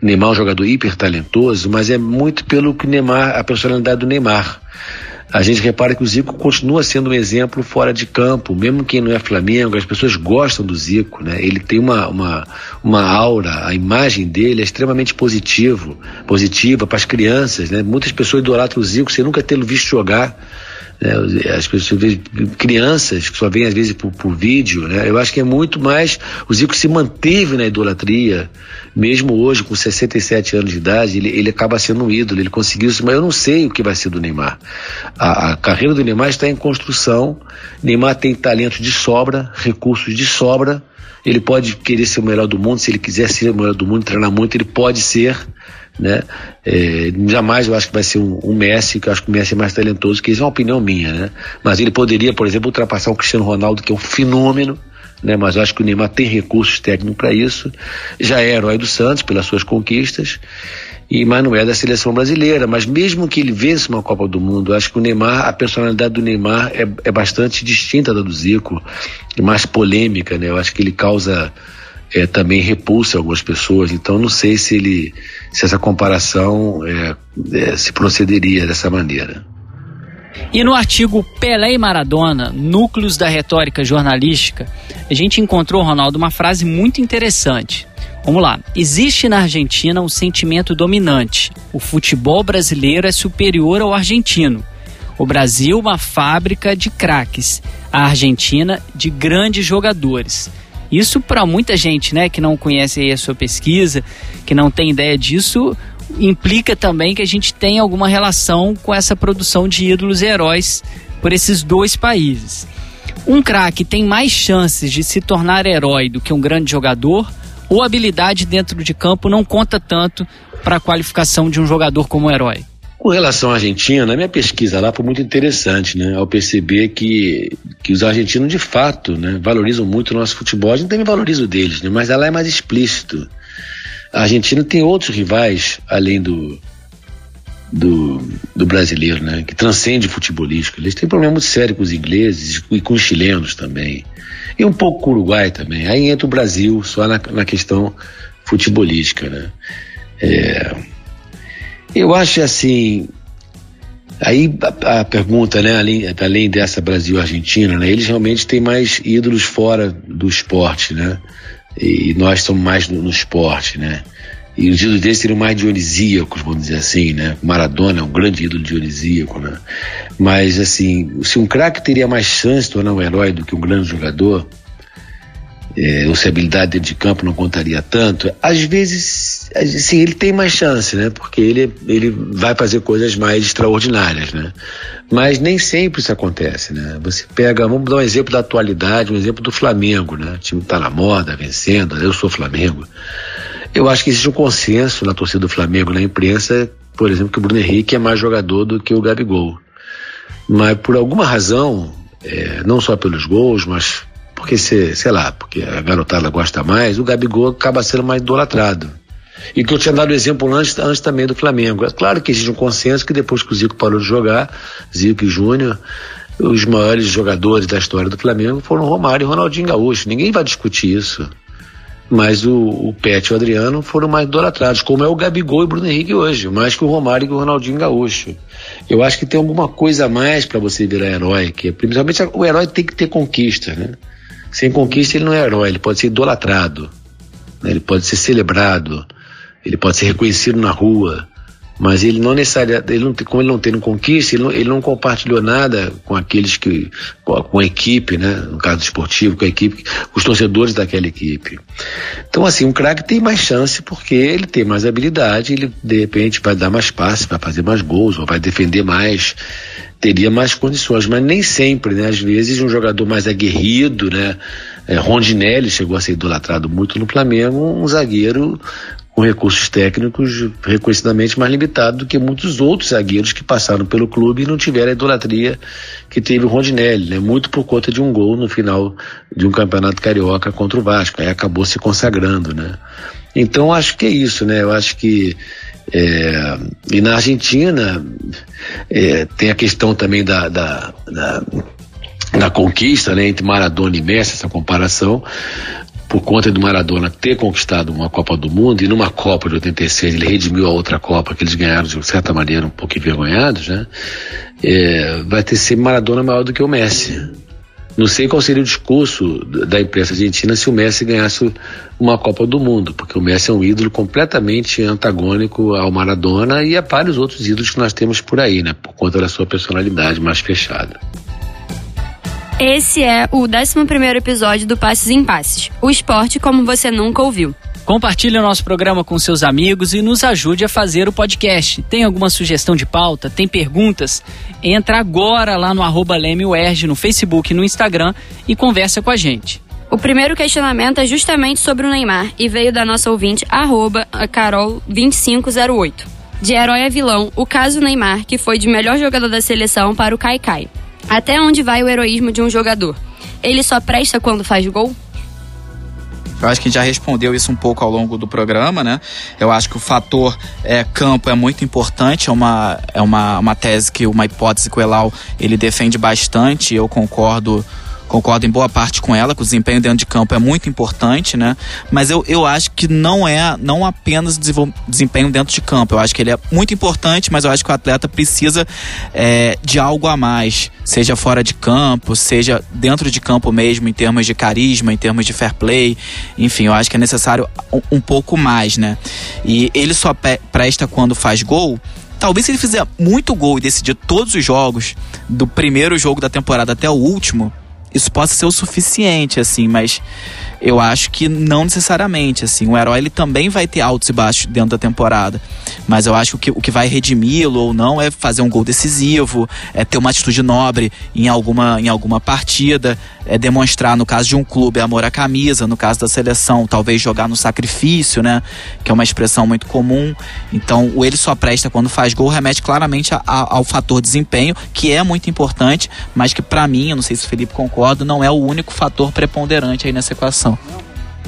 Neymar é um jogador hiper talentoso, mas é muito pelo que Neymar, a personalidade do Neymar a gente repara que o Zico continua sendo um exemplo fora de campo, mesmo quem não é Flamengo, as pessoas gostam do Zico, né? Ele tem uma, uma, uma aura, a imagem dele é extremamente positivo, positiva para as crianças, né? Muitas pessoas idolatram o Zico sem nunca tê-lo visto jogar. Né? As pessoas crianças que só vêm às vezes por, por, vídeo, né? Eu acho que é muito mais. O Zico se manteve na idolatria, mesmo hoje, com 67 anos de idade, ele, ele acaba sendo um ídolo, ele conseguiu isso, mas eu não sei o que vai ser do Neymar. A, a carreira do Neymar está em construção. Neymar tem talento de sobra, recursos de sobra. Ele pode querer ser o melhor do mundo, se ele quiser ser o melhor do mundo, treinar muito, ele pode ser né? É, jamais eu acho que vai ser um, um, Messi, que eu acho que o Messi é mais talentoso, que isso é uma opinião minha, né? Mas ele poderia, por exemplo, ultrapassar o Cristiano Ronaldo, que é um fenômeno, né? Mas eu acho que o Neymar tem recursos técnicos para isso. Já é herói do Santos pelas suas conquistas. E, mas não é da seleção brasileira. Mas mesmo que ele vença uma Copa do Mundo, eu acho que o Neymar, a personalidade do Neymar é, é bastante distinta da do Zico, mais polêmica, né? Eu acho que ele causa é, também repulsa algumas pessoas. Então não sei se ele, se essa comparação é, é, se procederia dessa maneira. E no artigo Pelé e Maradona, Núcleos da Retórica Jornalística, a gente encontrou, Ronaldo, uma frase muito interessante. Vamos lá. Existe na Argentina um sentimento dominante. O futebol brasileiro é superior ao argentino. O Brasil, uma fábrica de craques. A Argentina, de grandes jogadores. Isso para muita gente, né, que não conhece a sua pesquisa, que não tem ideia disso, implica também que a gente tem alguma relação com essa produção de ídolos e heróis por esses dois países. Um craque tem mais chances de se tornar herói do que um grande jogador, ou habilidade dentro de campo não conta tanto para a qualificação de um jogador como herói? Com relação à Argentina, a minha pesquisa lá foi muito interessante, né? Ao perceber que, que os argentinos, de fato, né, valorizam muito o nosso futebol. A gente também valoriza o deles, né? Mas lá é mais explícito. A Argentina tem outros rivais, além do, do, do brasileiro, né? Que transcende o futebolístico. Eles têm problema muito sério com os ingleses e com os chilenos também. E um pouco com o Uruguai também. Aí entra o Brasil só na, na questão futebolística, né? É eu acho assim. Aí a, a pergunta, né, além, além dessa Brasil-Argentina, né, eles realmente têm mais ídolos fora do esporte, né? E nós somos mais no, no esporte, né? E os ídolos deles seriam mais dionisíacos, vamos dizer assim, né? Maradona é um grande ídolo dionisíaco, né? Mas, assim, se um craque teria mais chance de tornar um herói do que um grande jogador, é, ou se a habilidade dentro de campo não contaria tanto, às vezes, assim, ele tem mais chance, né? Porque ele, ele vai fazer coisas mais extraordinárias, né? Mas nem sempre isso acontece, né? Você pega, vamos dar um exemplo da atualidade, um exemplo do Flamengo, né? O time está na moda, vencendo, eu sou Flamengo. Eu acho que existe um consenso na torcida do Flamengo, na imprensa, por exemplo, que o Bruno Henrique é mais jogador do que o Gabigol. Mas por alguma razão, é, não só pelos gols, mas porque, se, sei lá, porque a garotada gosta mais, o Gabigol acaba sendo mais idolatrado. E que eu tinha dado exemplo antes, antes também do Flamengo. É claro que existe um consenso que depois que o Zico parou de jogar, Zico e Júnior, os maiores jogadores da história do Flamengo foram Romário e Ronaldinho Gaúcho. Ninguém vai discutir isso. Mas o, o Pet e o Adriano foram mais idolatrados, como é o Gabigol e o Bruno Henrique hoje, mais que o Romário e o Ronaldinho Gaúcho. Eu acho que tem alguma coisa a mais para você virar herói, que principalmente o herói tem que ter conquista, né? Sem conquista ele não é herói, ele pode ser idolatrado, né? ele pode ser celebrado, ele pode ser reconhecido na rua, mas ele não necessariamente, não, como ele não tem conquista, ele não, ele não, compartilhou nada com aqueles que, com a equipe, né? No caso esportivo, com a equipe, os torcedores daquela equipe. Então, assim, um craque tem mais chance porque ele tem mais habilidade, ele de repente vai dar mais passes, vai fazer mais gols, ou vai defender mais, teria mais condições, mas nem sempre, né? Às vezes um jogador mais aguerrido, né? É, Rondinelli chegou a ser idolatrado muito no Flamengo, um zagueiro com recursos técnicos reconhecidamente mais limitados do que muitos outros zagueiros que passaram pelo clube e não tiveram a idolatria que teve o Rondinelli, né? muito por conta de um gol no final de um campeonato carioca contra o Vasco, aí acabou se consagrando, né? Então acho que é isso, né? Eu acho que é, e na Argentina é, tem a questão também da, da, da, da conquista né, entre Maradona e Messi, essa comparação, por conta do Maradona ter conquistado uma Copa do Mundo e numa Copa de 86 ele redimiu a outra Copa que eles ganharam de certa maneira um pouco envergonhados, né? É, vai ter ser Maradona maior do que o Messi. Não sei qual seria o discurso da imprensa argentina se o Messi ganhasse uma Copa do Mundo, porque o Messi é um ídolo completamente antagônico ao Maradona e a vários outros ídolos que nós temos por aí, né? Por conta da sua personalidade mais fechada. Esse é o 11 episódio do Passes em Passes, o esporte como você nunca ouviu. Compartilhe o nosso programa com seus amigos e nos ajude a fazer o podcast. Tem alguma sugestão de pauta? Tem perguntas? Entra agora lá no arroba no Facebook e no Instagram e conversa com a gente. O primeiro questionamento é justamente sobre o Neymar e veio da nossa ouvinte, arroba carol2508. De herói a vilão, o caso Neymar, que foi de melhor jogador da seleção para o Kaikai. Até onde vai o heroísmo de um jogador? Ele só presta quando faz gol? Eu acho que a gente já respondeu isso um pouco ao longo do programa, né? Eu acho que o fator é, campo é muito importante, é uma, é uma, uma tese que uma hipótese que o Elal ele defende bastante, eu concordo concordo em boa parte com ela, que o desempenho dentro de campo é muito importante, né? Mas eu, eu acho que não é não apenas desempenho dentro de campo. Eu acho que ele é muito importante, mas eu acho que o atleta precisa é, de algo a mais, seja fora de campo, seja dentro de campo mesmo, em termos de carisma, em termos de fair play. Enfim, eu acho que é necessário um, um pouco mais, né? E ele só presta quando faz gol talvez se ele fizer muito gol e decidir todos os jogos, do primeiro jogo da temporada até o último, isso possa ser o suficiente, assim, mas eu acho que não necessariamente, assim. O herói ele também vai ter altos e baixos dentro da temporada, mas eu acho que o que vai redimi-lo ou não é fazer um gol decisivo, é ter uma atitude nobre em alguma, em alguma partida, é demonstrar, no caso de um clube, amor à camisa, no caso da seleção, talvez jogar no sacrifício, né? Que é uma expressão muito comum. Então, o ele só presta quando faz gol remete claramente a, a, ao fator desempenho, que é muito importante, mas que para mim, eu não sei se o Felipe concorda, não é o único fator preponderante aí nessa equação.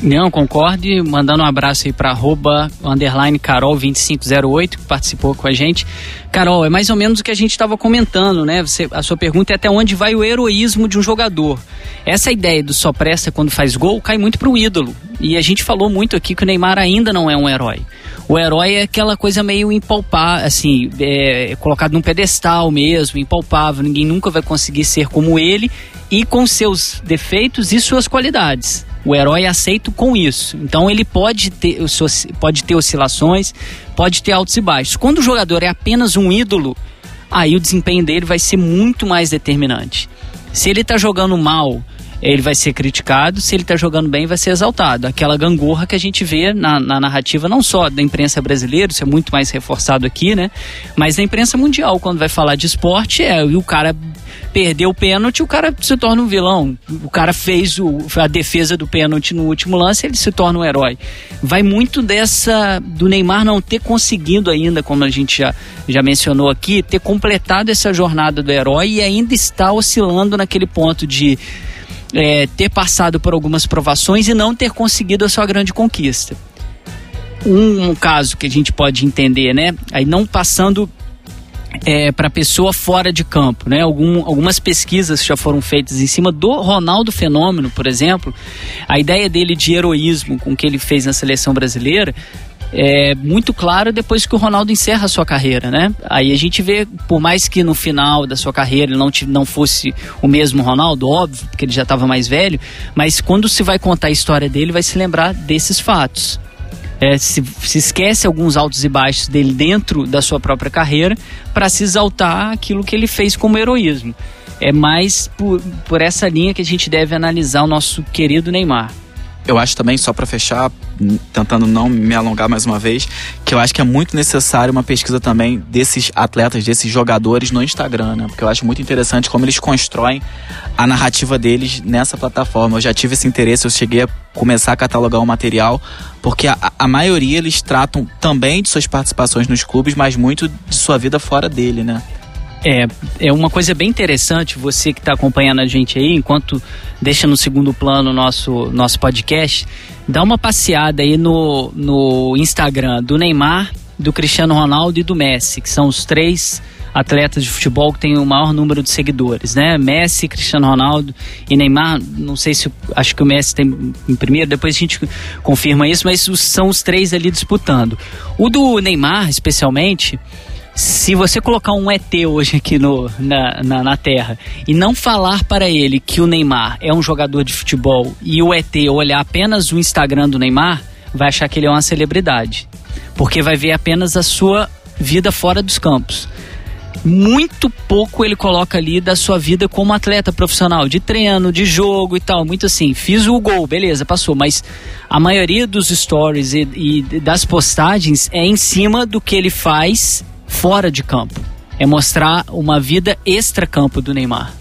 Não, concorde. Mandando um abraço aí para arroba, underline Carol2508, que participou com a gente. Carol, é mais ou menos o que a gente estava comentando, né? Você, a sua pergunta é até onde vai o heroísmo de um jogador. Essa ideia do só presta quando faz gol cai muito pro ídolo. E a gente falou muito aqui que o Neymar ainda não é um herói. O herói é aquela coisa meio impalpável, assim, é, colocado num pedestal mesmo, impalpável. Ninguém nunca vai conseguir ser como ele e com seus defeitos e suas qualidades. O herói é aceito com isso. Então ele pode ter, pode ter oscilações, pode ter altos e baixos. Quando o jogador é apenas um ídolo, aí o desempenho dele vai ser muito mais determinante. Se ele está jogando mal, ele vai ser criticado, se ele está jogando bem, vai ser exaltado. Aquela gangorra que a gente vê na, na, narrativa, não só da imprensa brasileira, isso é muito mais reforçado aqui, né? Mas da imprensa mundial, quando vai falar de esporte, é o cara perdeu o pênalti, o cara se torna um vilão. O cara fez o, a defesa do pênalti no último lance, ele se torna um herói. Vai muito dessa do Neymar não ter conseguido ainda, como a gente já, já mencionou aqui, ter completado essa jornada do herói e ainda está oscilando naquele ponto de é, ter passado por algumas provações e não ter conseguido a sua grande conquista. Um, um caso que a gente pode entender, né? Aí não passando é, para pessoa fora de campo, né? Algum, algumas pesquisas já foram feitas em cima do Ronaldo Fenômeno, por exemplo. A ideia dele de heroísmo com que ele fez na seleção brasileira é muito clara depois que o Ronaldo encerra a sua carreira, né? Aí a gente vê, por mais que no final da sua carreira ele não, não fosse o mesmo Ronaldo, óbvio, porque ele já estava mais velho, mas quando se vai contar a história dele, vai se lembrar desses fatos. É, se, se, esquece alguns altos e baixos dele dentro da sua própria carreira para se exaltar aquilo que ele fez como heroísmo. É mais por, por essa linha que a gente deve analisar o nosso querido Neymar. Eu acho também, só para fechar, tentando não me alongar mais uma vez, que eu acho que é muito necessário uma pesquisa também desses atletas, desses jogadores no Instagram, né? Porque eu acho muito interessante como eles constroem a narrativa deles nessa plataforma. Eu já tive esse interesse, eu cheguei a começar a catalogar o material, porque a, a maioria eles tratam também de suas participações nos clubes, mas muito de sua vida fora dele, né? É, é uma coisa bem interessante, você que está acompanhando a gente aí, enquanto deixa no segundo plano nosso, nosso podcast, dá uma passeada aí no, no Instagram do Neymar, do Cristiano Ronaldo e do Messi, que são os três atletas de futebol que têm o maior número de seguidores, né? Messi, Cristiano Ronaldo e Neymar, não sei se acho que o Messi tem em primeiro, depois a gente confirma isso, mas são os três ali disputando. O do Neymar, especialmente, se você colocar um ET hoje aqui no, na, na, na, Terra e não falar para ele que o Neymar é um jogador de futebol e o ET olhar apenas o Instagram do Neymar, vai achar que ele é uma celebridade. Porque vai ver apenas a sua vida fora dos campos. Muito pouco ele coloca ali da sua vida como atleta profissional, de treino, de jogo e tal. Muito assim, fiz o gol, beleza, passou. Mas a maioria dos stories e, e das postagens é em cima do que ele faz fora de campo. É mostrar uma vida extra-campo do Neymar.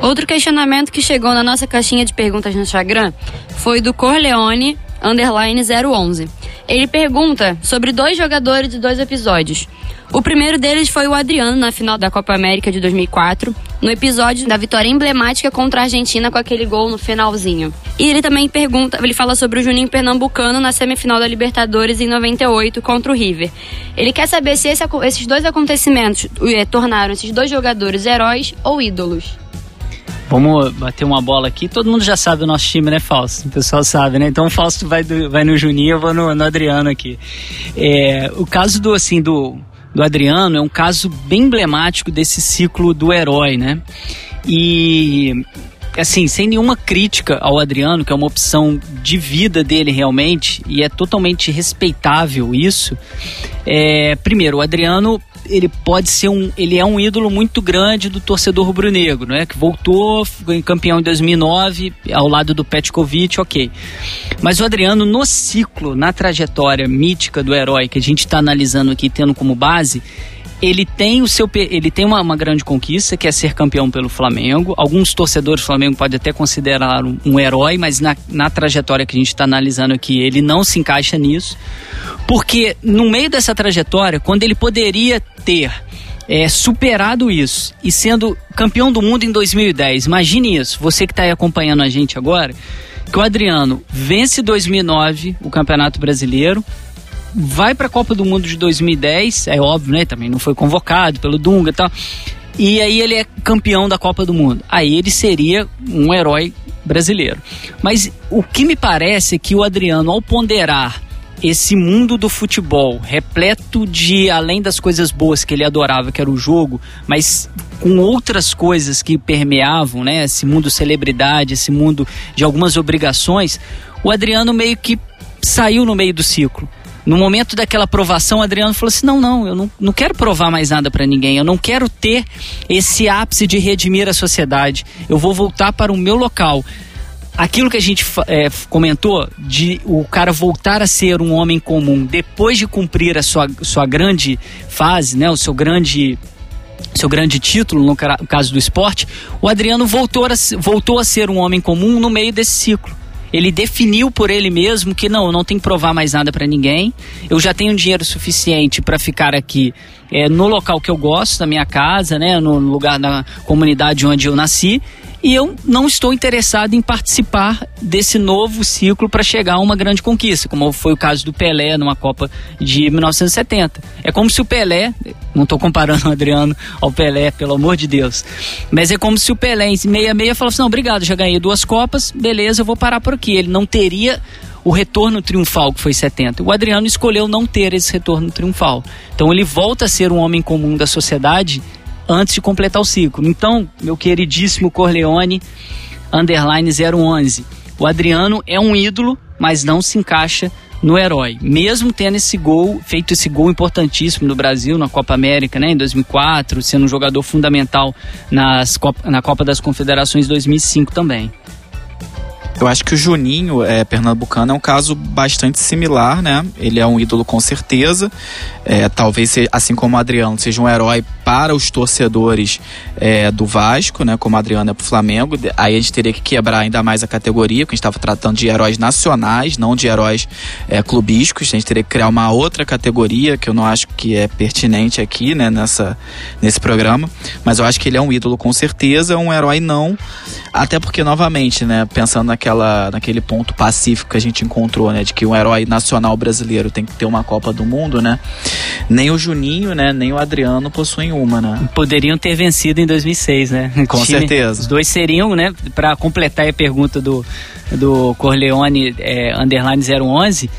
Outro questionamento que chegou na nossa caixinha de perguntas no Instagram foi do Corleone underline 011. Ele pergunta sobre dois jogadores de dois episódios. O primeiro deles foi o Adriano na final da Copa América de 2004, no episódio da vitória emblemática contra a Argentina com aquele gol no finalzinho. E ele também pergunta, ele fala sobre o Juninho Pernambucano na semifinal da Libertadores em 98 contra o River. Ele quer saber se esse, esses dois acontecimentos é, tornaram esses dois jogadores heróis ou ídolos. Vamos bater uma bola aqui. Todo mundo já sabe o nosso time, né, Fausto? O pessoal sabe, né? Então o Fausto vai, do, vai no Juninho, eu vou no, no Adriano aqui. É, o caso do, assim, do, do Adriano é um caso bem emblemático desse ciclo do herói, né? E assim, sem nenhuma crítica ao Adriano, que é uma opção de vida dele realmente, e é totalmente respeitável isso. É, primeiro, o Adriano ele pode ser um. Ele é um ídolo muito grande do torcedor rubro-negro, né? Que voltou, foi campeão em 2009, ao lado do Petkovic, ok. Mas o Adriano, no ciclo, na trajetória mítica do herói que a gente está analisando aqui, tendo como base, ele tem o seu ele tem uma, uma, grande conquista que é ser campeão pelo Flamengo. Alguns torcedores do Flamengo podem até considerar um, um herói, mas na, na trajetória que a gente está analisando aqui, ele não se encaixa nisso. Porque no meio dessa trajetória, quando ele poderia ter é, superado isso e sendo campeão do mundo em 2010, imagine isso, você que está aí acompanhando a gente agora, que o Adriano vence 2009 o Campeonato Brasileiro, vai para a Copa do Mundo de 2010, é óbvio, né? Também não foi convocado pelo Dunga e tal. E aí ele é campeão da Copa do Mundo. Aí ele seria um herói brasileiro. Mas o que me parece é que o Adriano, ao ponderar esse mundo do futebol, repleto de, além das coisas boas que ele adorava, que era o jogo, mas com outras coisas que permeavam, né? Esse mundo celebridade, esse mundo de algumas obrigações, o Adriano meio que saiu no meio do ciclo No momento daquela aprovação, Adriano falou assim: não, não, eu não, não quero provar mais nada para ninguém, eu não quero ter esse ápice de redimir a sociedade, eu vou voltar para o meu local. Aquilo que a gente é, comentou de o cara voltar a ser um homem comum depois de cumprir a sua, sua grande fase, né, o seu grande seu grande título, no caso do esporte, o Adriano voltou a, voltou a ser um homem comum no meio desse ciclo. Ele definiu por ele mesmo que não, eu não tenho que provar mais nada para ninguém. Eu já tenho dinheiro suficiente para ficar aqui é, no local que eu gosto, na minha casa, né, no lugar na comunidade onde eu nasci e eu não estou interessado em participar desse novo ciclo para chegar a uma grande conquista, como foi o caso do Pelé numa Copa de 1970. É como se o Pelé, não estou comparando o Adriano ao Pelé, pelo amor de Deus, mas é como se o Pelé em 66 falasse: não, obrigado, já ganhei duas Copas, beleza, eu vou parar por aqui. Ele não teria o retorno triunfal que foi 70. O Adriano escolheu não ter esse retorno triunfal. Então ele volta a ser um homem comum da sociedade antes de completar o ciclo. Então, meu queridíssimo Corleone, underline 011. O Adriano é um ídolo, mas não se encaixa no herói. Mesmo tendo esse gol, feito esse gol importantíssimo no Brasil, na Copa América, né, em 2004, sendo um jogador fundamental nas Copa, na Copa das Confederações 2005 também. Eu acho que o Juninho é, pernambucano é um caso bastante similar, né? Ele é um ídolo com certeza. É, talvez, assim como o Adriano, seja um herói para os torcedores é, do Vasco, né? Como o Adriano é para o Flamengo. Aí a gente teria que quebrar ainda mais a categoria, porque a gente estava tratando de heróis nacionais, não de heróis é, clubísticos. A gente teria que criar uma outra categoria que eu não acho que é pertinente aqui, né? Nessa, nesse programa. Mas eu acho que ele é um ídolo com certeza, um herói não. Até porque, novamente, né? Pensando naquela naquela, naquele ponto pacífico que a gente encontrou, né? De que um herói nacional brasileiro tem que ter uma Copa do Mundo, né? Nem o Juninho, né? Nem o Adriano possuem uma, né? Poderiam ter vencido em 2006, né? Com time, certeza. Os dois seriam, né? Para completar a pergunta do, do Corleone é, Underline 011,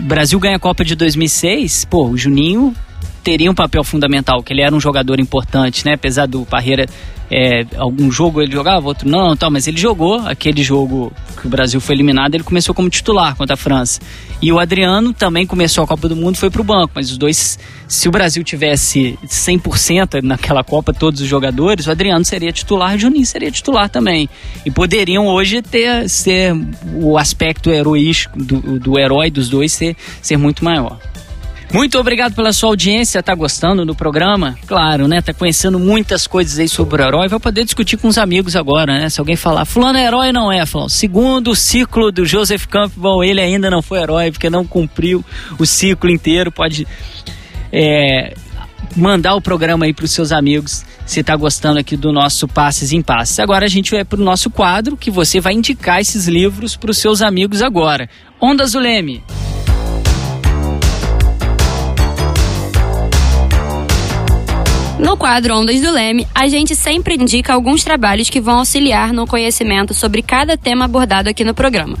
Brasil ganha a Copa de 2006, pô, o Juninho teria um papel fundamental, que ele era um jogador importante, né? Apesar do Parreira é, algum jogo ele jogava, outro não, tal, mas ele jogou aquele jogo que o Brasil foi eliminado, ele começou como titular contra a França. E o Adriano também começou a Copa do Mundo e foi pro banco, mas os dois, se o Brasil tivesse 100% naquela Copa, todos os jogadores, o Adriano seria titular, o Juninho seria titular também. E poderiam hoje ter ser o aspecto heroístico do, do herói dos dois ser, ser muito maior. Muito obrigado pela sua audiência, tá gostando do programa? Claro, né? Tá conhecendo muitas coisas aí sobre o herói, vai poder discutir com os amigos agora, né? Se alguém falar, fulano é herói não é, falou. Segundo o ciclo do Joseph Campbell, ele ainda não foi herói porque não cumpriu o ciclo inteiro, pode é, mandar o programa aí pros seus amigos se tá gostando aqui do nosso Passes em Passes. Agora a gente vai pro nosso quadro que você vai indicar esses livros pros seus amigos agora. Ondas do Leme. No quadro Ondas do Leme, a gente sempre indica alguns trabalhos que vão auxiliar no conhecimento sobre cada tema abordado aqui no programa.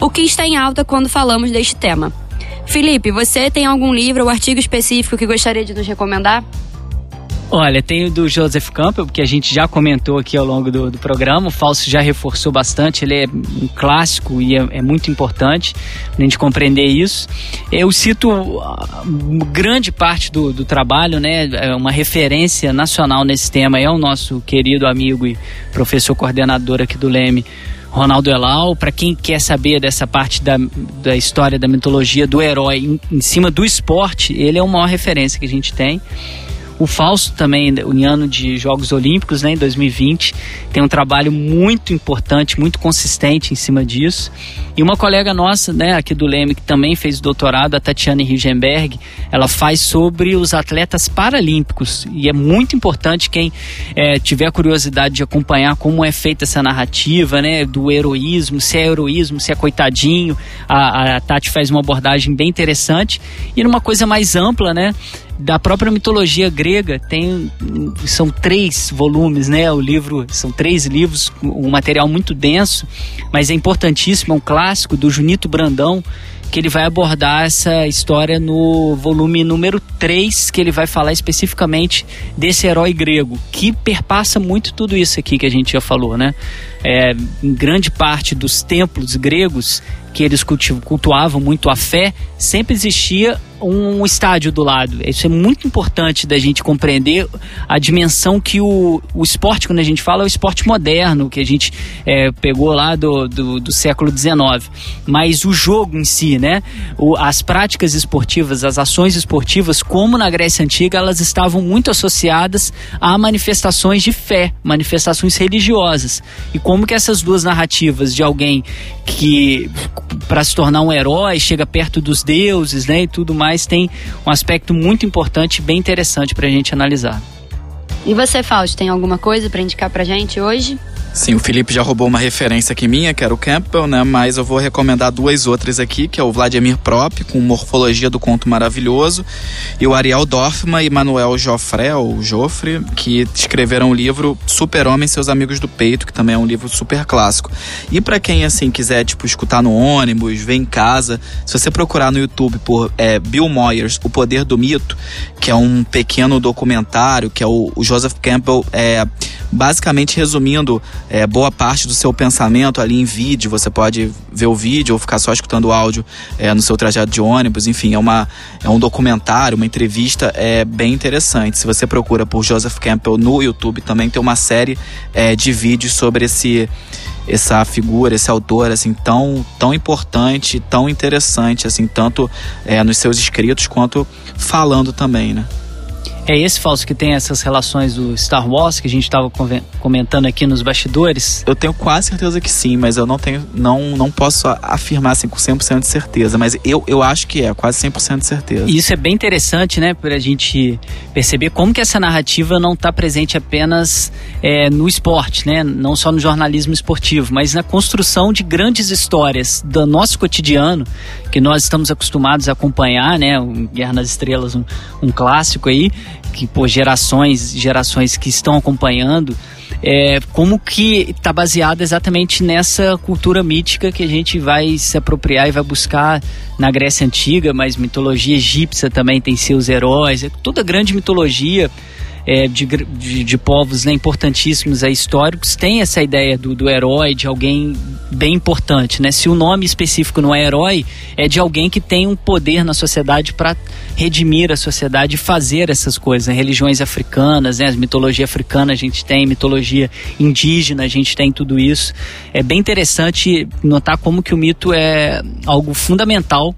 O que está em alta quando falamos deste tema? Felipe, você tem algum livro ou artigo específico que gostaria de nos recomendar? Olha, tem o do Joseph Campbell, que a gente já comentou aqui ao longo do, do programa. O Falso já reforçou bastante, ele é um clássico e é, é muito importante a gente compreender isso. Eu cito grande parte do, do trabalho, né? É uma referência nacional nesse tema é o nosso querido amigo e professor coordenador aqui do Leme, Ronaldo Elal. Para quem quer saber dessa parte da, da história da mitologia do herói em, em cima do esporte, ele é uma maior referência que a gente tem. O Fausto também, em ano de Jogos Olímpicos, né, em 2020, tem um trabalho muito importante, muito consistente em cima disso. E uma colega nossa, né, aqui do Leme, que também fez doutorado, a Tatiane Rigenberg, ela faz sobre os atletas paralímpicos. E é muito importante quem é, tiver curiosidade de acompanhar como é feita essa narrativa, né, do heroísmo, se é heroísmo, se é coitadinho. A, a Tati faz uma abordagem bem interessante. E numa coisa mais ampla, né, da própria mitologia grega tem são três volumes né o livro são três livros um material muito denso mas é importantíssimo é um clássico do Junito Brandão que ele vai abordar essa história no volume número 3, que ele vai falar especificamente desse herói grego, que perpassa muito tudo isso aqui que a gente já falou, né? É, em grande parte dos templos gregos que eles cultuavam muito a fé, sempre existia um estádio do lado. Isso é muito importante da gente compreender a dimensão que o, o esporte, quando a gente fala, é o esporte moderno, que a gente é, pegou lá do, do, do, século XIX. Mas o jogo em si, né? O, as práticas esportivas, as ações esportivas, como na Grécia Antiga, elas estavam muito associadas a manifestações de fé, manifestações religiosas. E como que essas duas narrativas de alguém que, para se tornar um herói, chega perto dos deuses, né? E tudo mais mais tem um aspecto muito importante, bem interessante para a gente analisar. E você, Fausto, tem alguma coisa para indicar para gente hoje? Sim, o Felipe já roubou uma referência aqui minha, que era o Campbell, né? Mas eu vou recomendar duas outras aqui, que é o Vladimir Prop, com Morfologia do Conto Maravilhoso, e o Ariel Dorfman e Manuel Joffre, ou Joffre, que escreveram o livro Super-Homem e Seus Amigos do Peito, que também é um livro super clássico. E para quem, assim, quiser, tipo, escutar no ônibus, ver em casa, se você procurar no YouTube por é, Bill Moyers, O Poder do Mito, que é um pequeno documentário, que é o, o Joseph Campbell, é, basicamente resumindo é, boa parte do seu pensamento ali em vídeo. Você pode ver o vídeo ou ficar só escutando o áudio é, no seu trajeto de ônibus. Enfim, é, uma, é um documentário, uma entrevista é bem interessante. Se você procura por Joseph Campbell no YouTube, também tem uma série é, de vídeos sobre esse essa figura, esse autor, assim, tão, tão importante, tão interessante, assim, tanto é, nos seus escritos quanto falando também, né? É esse falso que tem essas relações do Star Wars que a gente estava comentando aqui nos bastidores? Eu tenho quase certeza que sim, mas eu não tenho, não, não posso afirmar assim com 100% de certeza, mas eu, eu acho que é, quase 100% de certeza. E isso é bem interessante, né, para a gente perceber como que essa narrativa não está presente apenas é, no esporte, né, não só no jornalismo esportivo, mas na construção de grandes histórias do nosso cotidiano que nós estamos acostumados a acompanhar, né, Guerra nas Estrelas, um, um clássico aí que por gerações, gerações que estão acompanhando, é, como que está baseada exatamente nessa cultura mítica que a gente vai se apropriar e vai buscar na Grécia Antiga, mas mitologia egípcia também tem seus heróis, é toda grande mitologia é, de, de, de, povos né, importantíssimos aí, históricos tem essa ideia do, do herói, de alguém bem importante. Né? Se o nome específico não é herói, é de alguém que tem um poder na sociedade para redimir a sociedade e fazer essas coisas. Né? Religiões africanas, né? as mitologia africana a gente tem, mitologia indígena a gente tem tudo isso. É bem interessante notar como que o mito é algo fundamental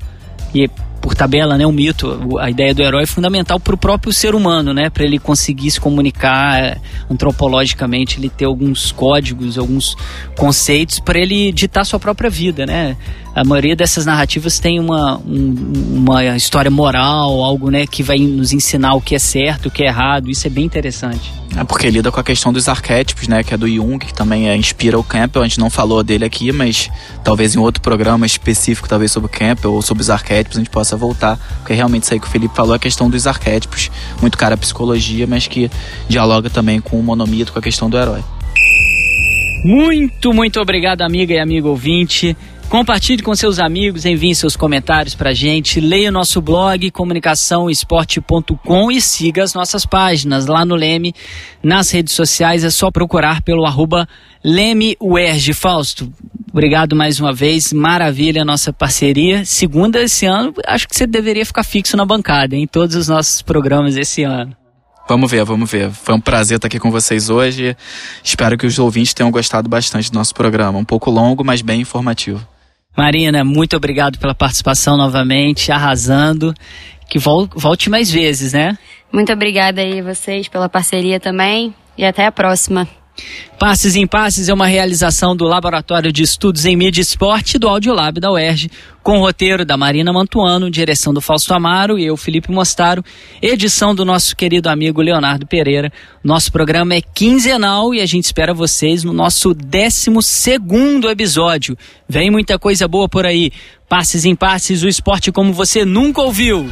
e por tabela, né, um mito, a ideia do herói é fundamental para o próprio ser humano, né, para ele conseguir se comunicar é, antropologicamente, ele ter alguns códigos, alguns conceitos para ele ditar sua própria vida, né. A maioria dessas narrativas tem uma, um, uma história moral, algo, né, que vai nos ensinar o que é certo, o que é errado. Isso é bem interessante. É porque lida com a questão dos arquétipos, né? Que é do Jung, que também é, inspira o Campbell. A gente não falou dele aqui, mas talvez em outro programa específico, talvez sobre o Campbell ou sobre os arquétipos, a gente possa voltar. Porque realmente isso aí que o Felipe falou é a questão dos arquétipos. Muito cara a psicologia, mas que dialoga também com o monomito, com a questão do herói. Muito, muito obrigado, amiga e amigo ouvinte. Compartilhe com seus amigos, envie seus comentários pra gente, leia o nosso blog comunicaçãoesporte.com e siga as nossas páginas lá no Leme, nas redes sociais, é só procurar pelo arroba LemeUerge. Fausto, obrigado mais uma vez, maravilha a nossa parceria. Segunda esse ano, acho que você deveria ficar fixo na bancada em todos os nossos programas esse ano. Vamos ver, vamos ver. Foi um prazer estar aqui com vocês hoje. Espero que os ouvintes tenham gostado bastante do nosso programa. Um pouco longo, mas bem informativo. Marina, muito obrigado pela participação novamente, arrasando. Que volte mais vezes, né? Muito obrigada aí vocês pela parceria também e até a próxima. Passes em Passes é uma realização do Laboratório de Estudos em Mídia e Esporte do Audiolab da UERJ, com roteiro da Marina Mantuano, direção do Fausto Amaro e eu, Felipe Mostaro, edição do nosso querido amigo Leonardo Pereira. Nosso programa é quinzenal e a gente espera vocês no nosso 12 segundo episódio. Vem muita coisa boa por aí. Passes em Passes, o esporte como você nunca ouviu.